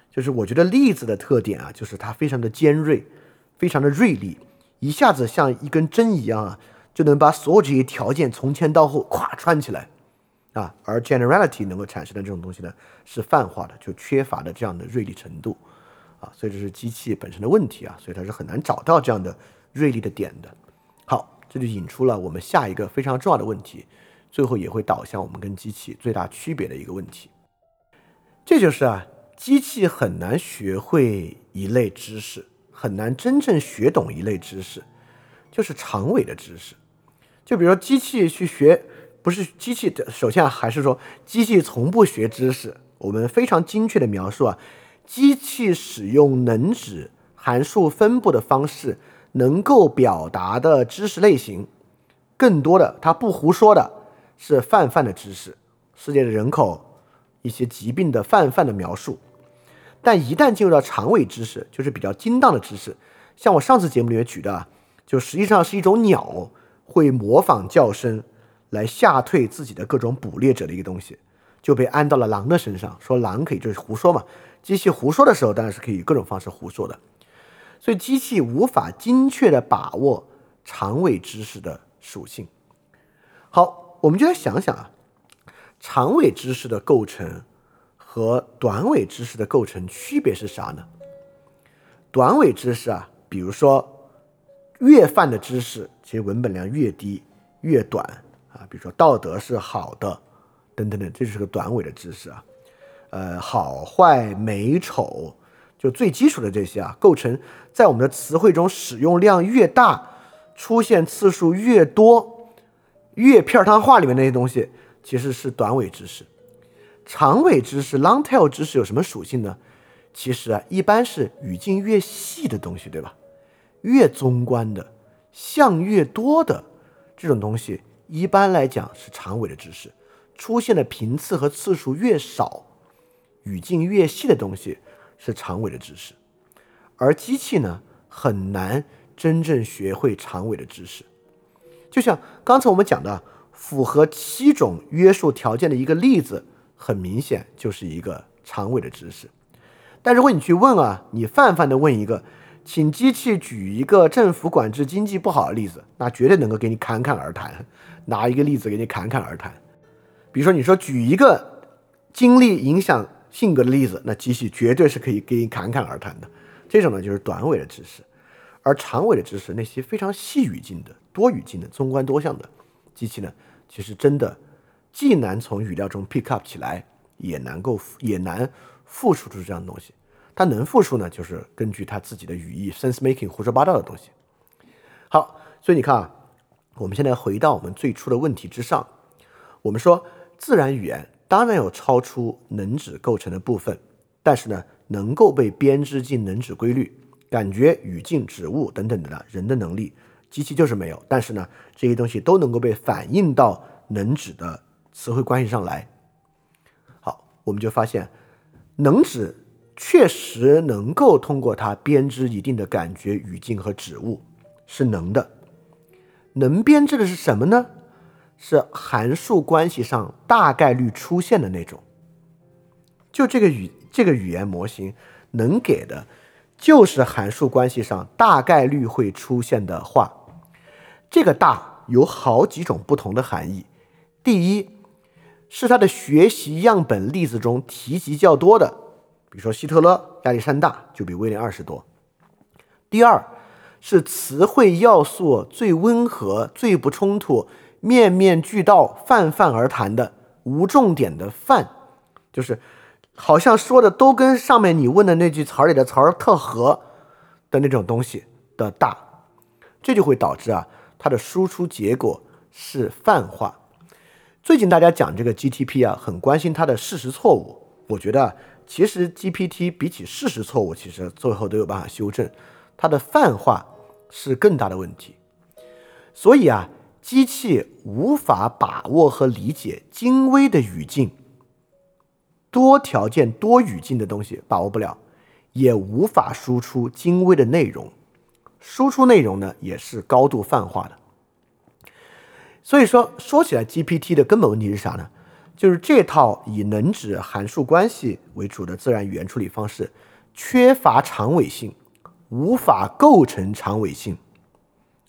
就是我觉得例子的特点啊，就是它非常的尖锐，非常的锐利，一下子像一根针一样啊，就能把所有这些条件从前到后咵穿起来啊。而 generality 能够产生的这种东西呢，是泛化的，就缺乏的这样的锐利程度啊。所以这是机器本身的问题啊，所以它是很难找到这样的锐利的点的。好，这就引出了我们下一个非常重要的问题。最后也会导向我们跟机器最大区别的一个问题。这就是啊，机器很难学会一类知识，很难真正学懂一类知识，就是长尾的知识。就比如说机器去学，不是机器的，首先还是说机器从不学知识。我们非常精确的描述啊，机器使用能指函数分布的方式，能够表达的知识类型，更多的它不胡说的是泛泛的知识，世界的人口、一些疾病的泛泛的描述。但一旦进入到长尾知识，就是比较精当的知识，像我上次节目里面举的，就实际上是一种鸟会模仿叫声来吓退自己的各种捕猎者的一个东西。就被安到了狼的身上，说狼可以就是胡说嘛。机器胡说的时候，当然是可以各种方式胡说的。所以机器无法精确的把握长尾知识的属性。好，我们就来想想啊，长尾知识的构成和短尾知识的构成区别是啥呢？短尾知识啊，比如说越泛的知识，其实文本量越低越短啊。比如说道德是好的。等等等，这就是个短尾的知识啊，呃，好坏美丑，就最基础的这些啊，构成在我们的词汇中使用量越大，出现次数越多，越片汤话里面那些东西，其实是短尾知识。长尾知识 （long tail 知识）有什么属性呢？其实啊，一般是语境越细的东西，对吧？越综观的，项越多的这种东西，一般来讲是长尾的知识。出现的频次和次数越少，语境越细的东西是长尾的知识，而机器呢很难真正学会长尾的知识。就像刚才我们讲的，符合七种约束条件的一个例子，很明显就是一个长尾的知识。但如果你去问啊，你泛泛的问一个，请机器举一个政府管制经济不好的例子，那绝对能够给你侃侃而谈，拿一个例子给你侃侃而谈。比如说，你说举一个经历影响性格的例子，那机器绝对是可以给你侃侃而谈的。这种呢，就是短尾的知识，而长尾的知识，那些非常细语境的、多语境的、综观多项的机器呢，其实真的既难从语料中 pick up 起来，也难够也难复述出这样的东西。它能复述呢，就是根据它自己的语义 sense making 胡说八道的东西。好，所以你看啊，我们现在回到我们最初的问题之上，我们说。自然语言当然有超出能指构成的部分，但是呢，能够被编织进能指规律、感觉、语境、指物等等的人的能力，机器就是没有。但是呢，这些东西都能够被反映到能指的词汇关系上来。好，我们就发现，能指确实能够通过它编织一定的感觉、语境和指物，是能的。能编织的是什么呢？是函数关系上大概率出现的那种，就这个语这个语言模型能给的，就是函数关系上大概率会出现的话。这个大有好几种不同的含义。第一，是它的学习样本例子中提及较多的，比如说希特勒、亚历山大就比威廉二世多。第二，是词汇要素最温和、最不冲突。面面俱到、泛泛而谈的无重点的泛，就是好像说的都跟上面你问的那句词儿里的词儿特合的那种东西的大，这就会导致啊，它的输出结果是泛化。最近大家讲这个 GTP 啊，很关心它的事实错误。我觉得其实 GPT 比起事实错误，其实最后都有办法修正，它的泛化是更大的问题。所以啊。机器无法把握和理解精微的语境，多条件多语境的东西把握不了，也无法输出精微的内容。输出内容呢，也是高度泛化的。所以说，说起来，GPT 的根本问题是啥呢？就是这套以能指函数关系为主的自然语言处理方式，缺乏长尾性，无法构成长尾性，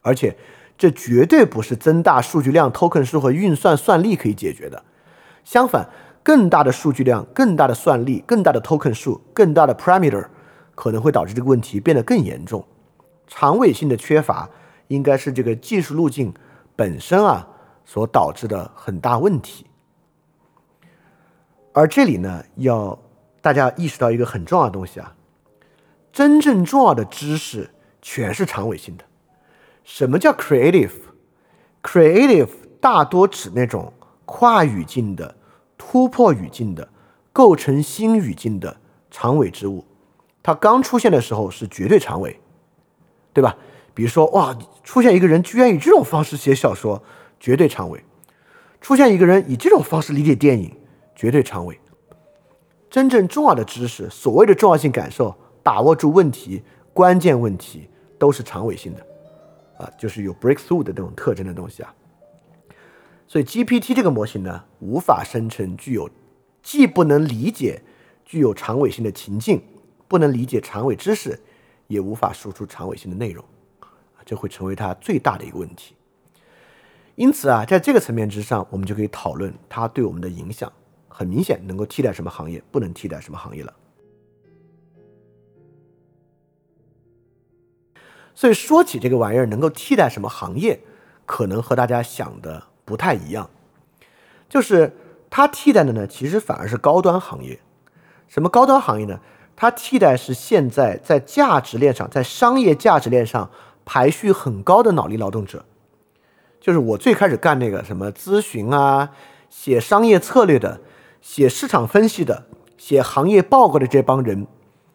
而且。这绝对不是增大数据量、token 数和运算算力可以解决的。相反，更大的数据量、更大的算力、更大的 token 数、更大的 parameter，可能会导致这个问题变得更严重。长尾性的缺乏，应该是这个技术路径本身啊所导致的很大问题。而这里呢，要大家意识到一个很重要的东西啊，真正重要的知识全是长尾性的。什么叫 creative？creative 大多指那种跨语境的、突破语境的、构成新语境的长尾之物。它刚出现的时候是绝对长尾，对吧？比如说，哇，出现一个人居然以这种方式写小说，绝对长尾；出现一个人以这种方式理解电影，绝对长尾。真正重要的知识，所谓的重要性感受，把握住问题、关键问题，都是长尾性的，啊，就是有 breakthrough 的这种特征的东西啊。所以 GPT 这个模型呢，无法生成具有既不能理解具有长尾性的情境，不能理解长尾知识，也无法输出长尾性的内容，这会成为它最大的一个问题。因此啊，在这个层面之上，我们就可以讨论它对我们的影响。很明显，能够替代什么行业，不能替代什么行业了。所以说起这个玩意儿能够替代什么行业，可能和大家想的不太一样。就是它替代的呢，其实反而是高端行业。什么高端行业呢？它替代是现在在价值链上，在商业价值链上排序很高的脑力劳动者。就是我最开始干那个什么咨询啊，写商业策略的。写市场分析的、写行业报告的这帮人，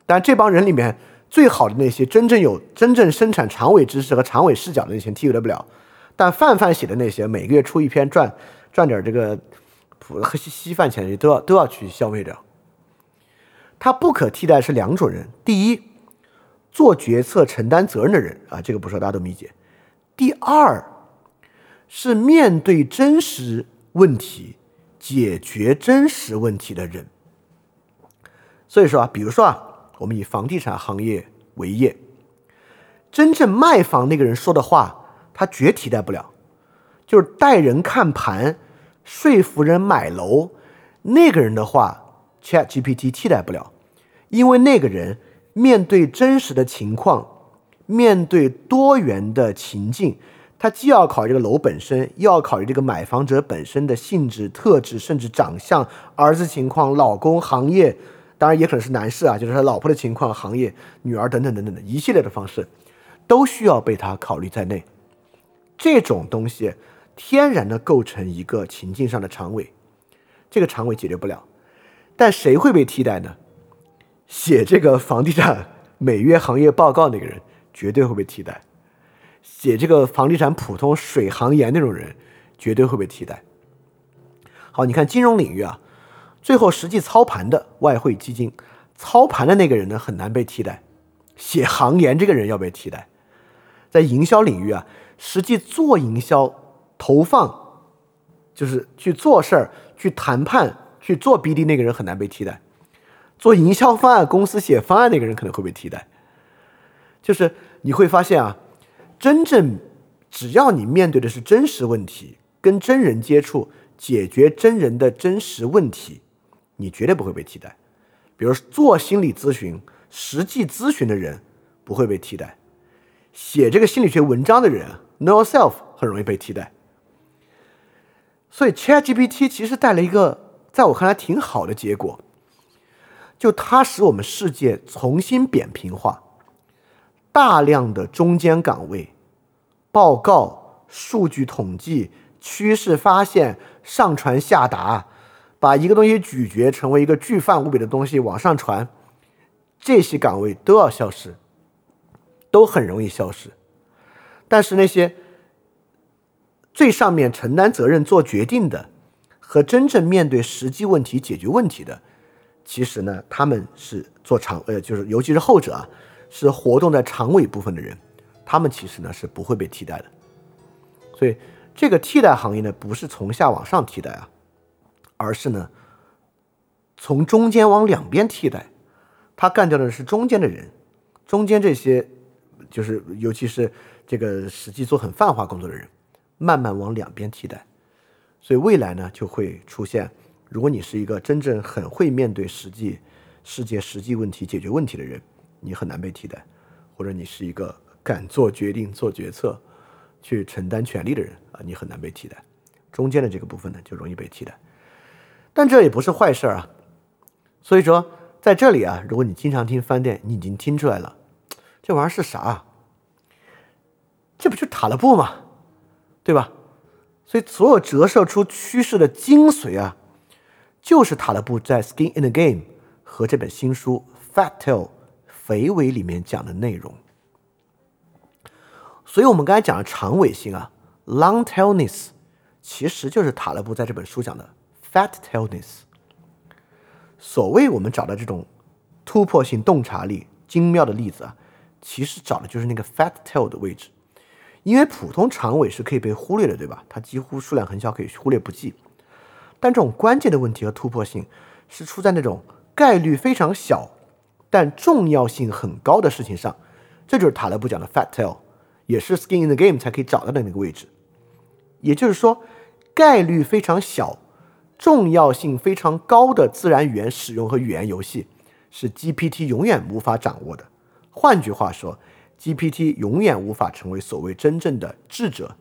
但这帮人里面最好的那些，真正有真正生产长尾知识和长尾视角的那些替代不了。但泛泛写的那些，每个月出一篇赚赚点这个普稀稀饭钱的，都要都要去消费掉。他不可替代是两种人：第一，做决策承担责任的人啊，这个不说大家都理解；第二，是面对真实问题。解决真实问题的人，所以说啊，比如说啊，我们以房地产行业为业，真正卖房那个人说的话，他绝替代不了。就是带人看盘、说服人买楼那个人的话，Chat GPT 替代不了，因为那个人面对真实的情况，面对多元的情境。他既要考虑这个楼本身，又要考虑这个买房者本身的性质特质，甚至长相、儿子情况、老公行业，当然也可能是男士啊，就是他老婆的情况、行业、女儿等等等等的一系列的方式，都需要被他考虑在内。这种东西天然的构成一个情境上的长尾，这个长尾解决不了。但谁会被替代呢？写这个房地产每月行业报告那个人绝对会被替代。写这个房地产普通水行业那种人，绝对会被替代。好，你看金融领域啊，最后实际操盘的外汇基金，操盘的那个人呢很难被替代。写行言这个人要被替代。在营销领域啊，实际做营销、投放，就是去做事儿、去谈判、去做 BD 那个人很难被替代。做营销方案公司写方案那个人可能会被替代。就是你会发现啊。真正，只要你面对的是真实问题，跟真人接触，解决真人的真实问题，你绝对不会被替代。比如做心理咨询、实际咨询的人不会被替代，写这个心理学文章的人，know yourself 很容易被替代。所以 ChatGPT 其实带来一个在我看来挺好的结果，就它使我们世界重新扁平化。大量的中间岗位、报告、数据统计、趋势发现、上传下达，把一个东西咀嚼成为一个巨范无比的东西往上传，这些岗位都要消失，都很容易消失。但是那些最上面承担责任、做决定的，和真正面对实际问题、解决问题的，其实呢，他们是做长呃，就是尤其是后者啊。是活动在长尾部分的人，他们其实呢是不会被替代的。所以这个替代行业呢，不是从下往上替代啊，而是呢从中间往两边替代。他干掉的是中间的人，中间这些就是尤其是这个实际做很泛化工作的人，慢慢往两边替代。所以未来呢就会出现，如果你是一个真正很会面对实际世界实际问题、解决问题的人。你很难被替代，或者你是一个敢做决定、做决策、去承担权利的人啊，你很难被替代。中间的这个部分呢，就容易被替代。但这也不是坏事儿啊。所以说，在这里啊，如果你经常听饭店，你已经听出来了，这玩意儿是啥？这不就塔勒布吗？对吧？所以所有折射出趋势的精髓啊，就是塔勒布在《Skin in the Game》和这本新书《Fat Tale》肥尾里面讲的内容。所以我们刚才讲的长尾性啊，long tailness，其实就是塔勒布在这本书讲的 fat tailness。所谓我们找的这种突破性洞察力、精妙的例子啊，其实找的就是那个 fat tail 的位置。因为普通长尾是可以被忽略的，对吧？它几乎数量很小，可以忽略不计。但这种关键的问题和突破性是出在那种概率非常小但重要性很高的事情上。这就是塔勒布讲的 fat tail。也是 skin in the game 才可以找到的那个位置，也就是说，概率非常小、重要性非常高的自然语言使用和语言游戏，是 GPT 永远无法掌握的。换句话说，GPT 永远无法成为所谓真正的智者，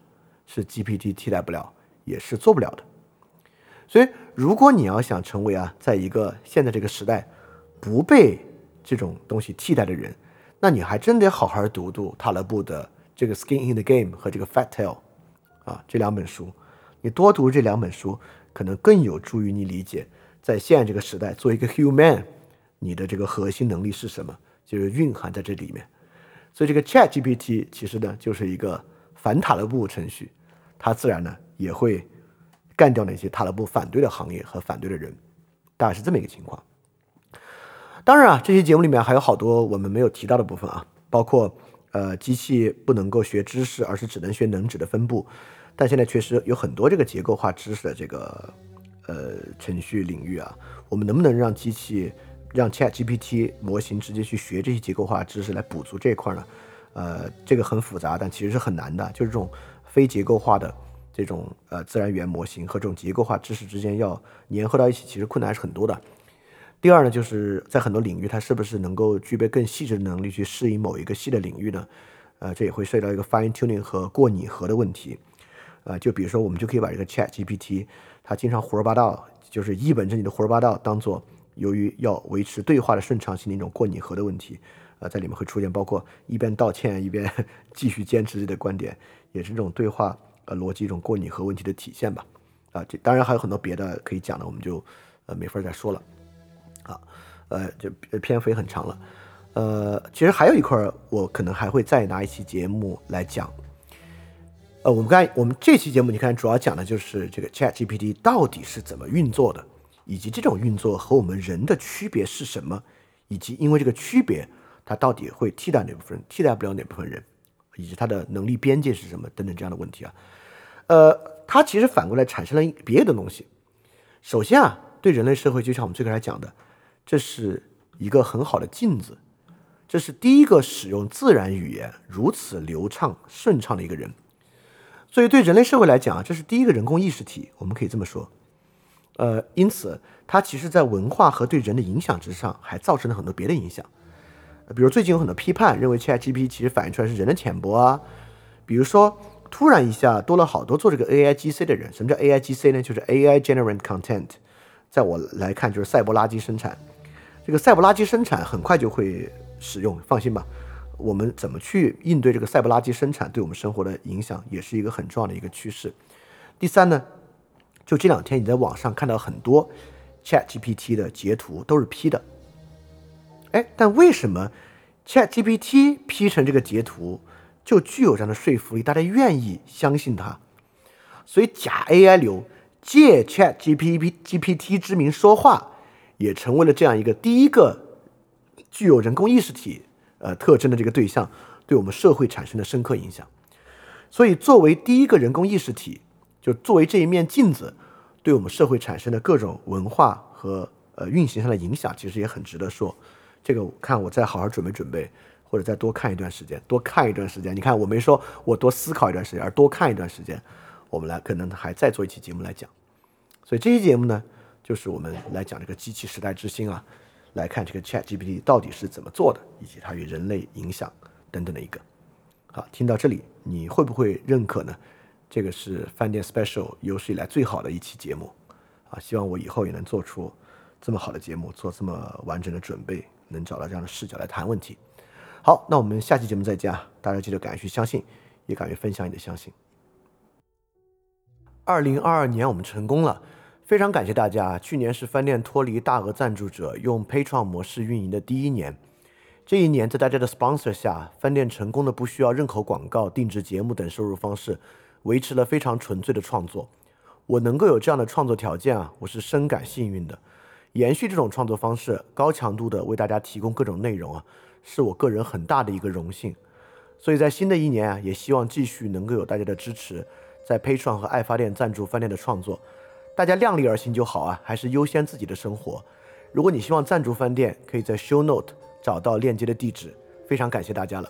是 GPT 替代不了，也是做不了的。所以，如果你要想成为啊，在一个现在这个时代不被这种东西替代的人，那你还真得好好读读塔勒布的。这个《Skin in the Game》和这个《Fat Tail》，啊，这两本书，你多读这两本书，可能更有助于你理解，在现在这个时代，做一个 human，你的这个核心能力是什么，就是蕴含在这里面。所以，这个 Chat GPT 其实呢，就是一个反塔勒布程序，它自然呢也会干掉那些塔勒布反对的行业和反对的人，大概是这么一个情况。当然啊，这期节目里面还有好多我们没有提到的部分啊，包括。呃，机器不能够学知识，而是只能学能指的分布。但现在确实有很多这个结构化知识的这个呃程序领域啊，我们能不能让机器让 Chat GPT 模型直接去学这些结构化知识来补足这一块呢？呃，这个很复杂，但其实是很难的。就是这种非结构化的这种呃自然语言模型和这种结构化知识之间要粘合到一起，其实困难还是很多的。第二呢，就是在很多领域，它是不是能够具备更细致的能力去适应某一个细的领域呢？呃，这也会涉及到一个 fine tuning 和过拟合的问题。呃，就比如说，我们就可以把这个 Chat GPT，它经常胡说八道，就是一本正经的胡说八道，当做由于要维持对话的顺畅性的一种过拟合的问题。呃，在里面会出现，包括一边道歉一边继续坚持自己的观点，也是这种对话呃逻辑一种过拟合问题的体现吧。啊，这当然还有很多别的可以讲的，我们就呃没法再说了。呃，就篇幅也很长了，呃，其实还有一块，我可能还会再拿一期节目来讲。呃，我们刚我们这期节目，你看主要讲的就是这个 Chat GPT 到底是怎么运作的，以及这种运作和我们人的区别是什么，以及因为这个区别，它到底会替代哪部分人，替代不了哪部分人，以及它的能力边界是什么等等这样的问题啊。呃，它其实反过来产生了别的东西。首先啊，对人类社会，就像我们最开始讲的。这是一个很好的镜子，这是第一个使用自然语言如此流畅顺畅的一个人，所以对人类社会来讲啊，这是第一个人工意识体，我们可以这么说。呃，因此它其实在文化和对人的影响之上，还造成了很多别的影响。比如最近有很多批判认为 ChatGPT 其实反映出来是人的浅薄啊，比如说突然一下多了好多做这个 AIGC 的人，什么叫 AIGC 呢？就是 AI Generate Content，在我来看就是赛博垃圾生产。这个赛博垃圾生产很快就会使用，放心吧。我们怎么去应对这个赛博垃圾生产对我们生活的影响，也是一个很重要的一个趋势。第三呢，就这两天你在网上看到很多 Chat GPT 的截图都是 P 的，哎，但为什么 Chat GPT P 成这个截图就具有这样的说服力，大家愿意相信它？所以假 AI 流借 Chat GPT GPT 之名说话。也成为了这样一个第一个具有人工意识体呃特征的这个对象，对我们社会产生的深刻影响。所以，作为第一个人工意识体，就作为这一面镜子，对我们社会产生的各种文化和呃运行上的影响，其实也很值得说。这个看我再好好准备准备，或者再多看一段时间，多看一段时间。你看，我没说我多思考一段时间，而多看一段时间，我们来可能还再做一期节目来讲。所以这期节目呢。就是我们来讲这个机器时代之星啊，来看这个 Chat GPT 到底是怎么做的，以及它与人类影响等等的一个。好，听到这里，你会不会认可呢？这个是饭店 Special 有史以来最好的一期节目啊！希望我以后也能做出这么好的节目，做这么完整的准备，能找到这样的视角来谈问题。好，那我们下期节目再见啊！大家记得敢于去相信，也敢于分享你的相信。二零二二年我们成功了，非常感谢大家。去年是饭店脱离大额赞助者，用 Patreon 模式运营的第一年。这一年，在大家的 sponsor 下，饭店成功的不需要任何广告、定制节目等收入方式，维持了非常纯粹的创作。我能够有这样的创作条件啊，我是深感幸运的。延续这种创作方式，高强度的为大家提供各种内容啊，是我个人很大的一个荣幸。所以在新的一年啊，也希望继续能够有大家的支持。在 Patreon 和爱发电赞助饭店的创作，大家量力而行就好啊，还是优先自己的生活。如果你希望赞助饭店，可以在 Show Note 找到链接的地址。非常感谢大家了。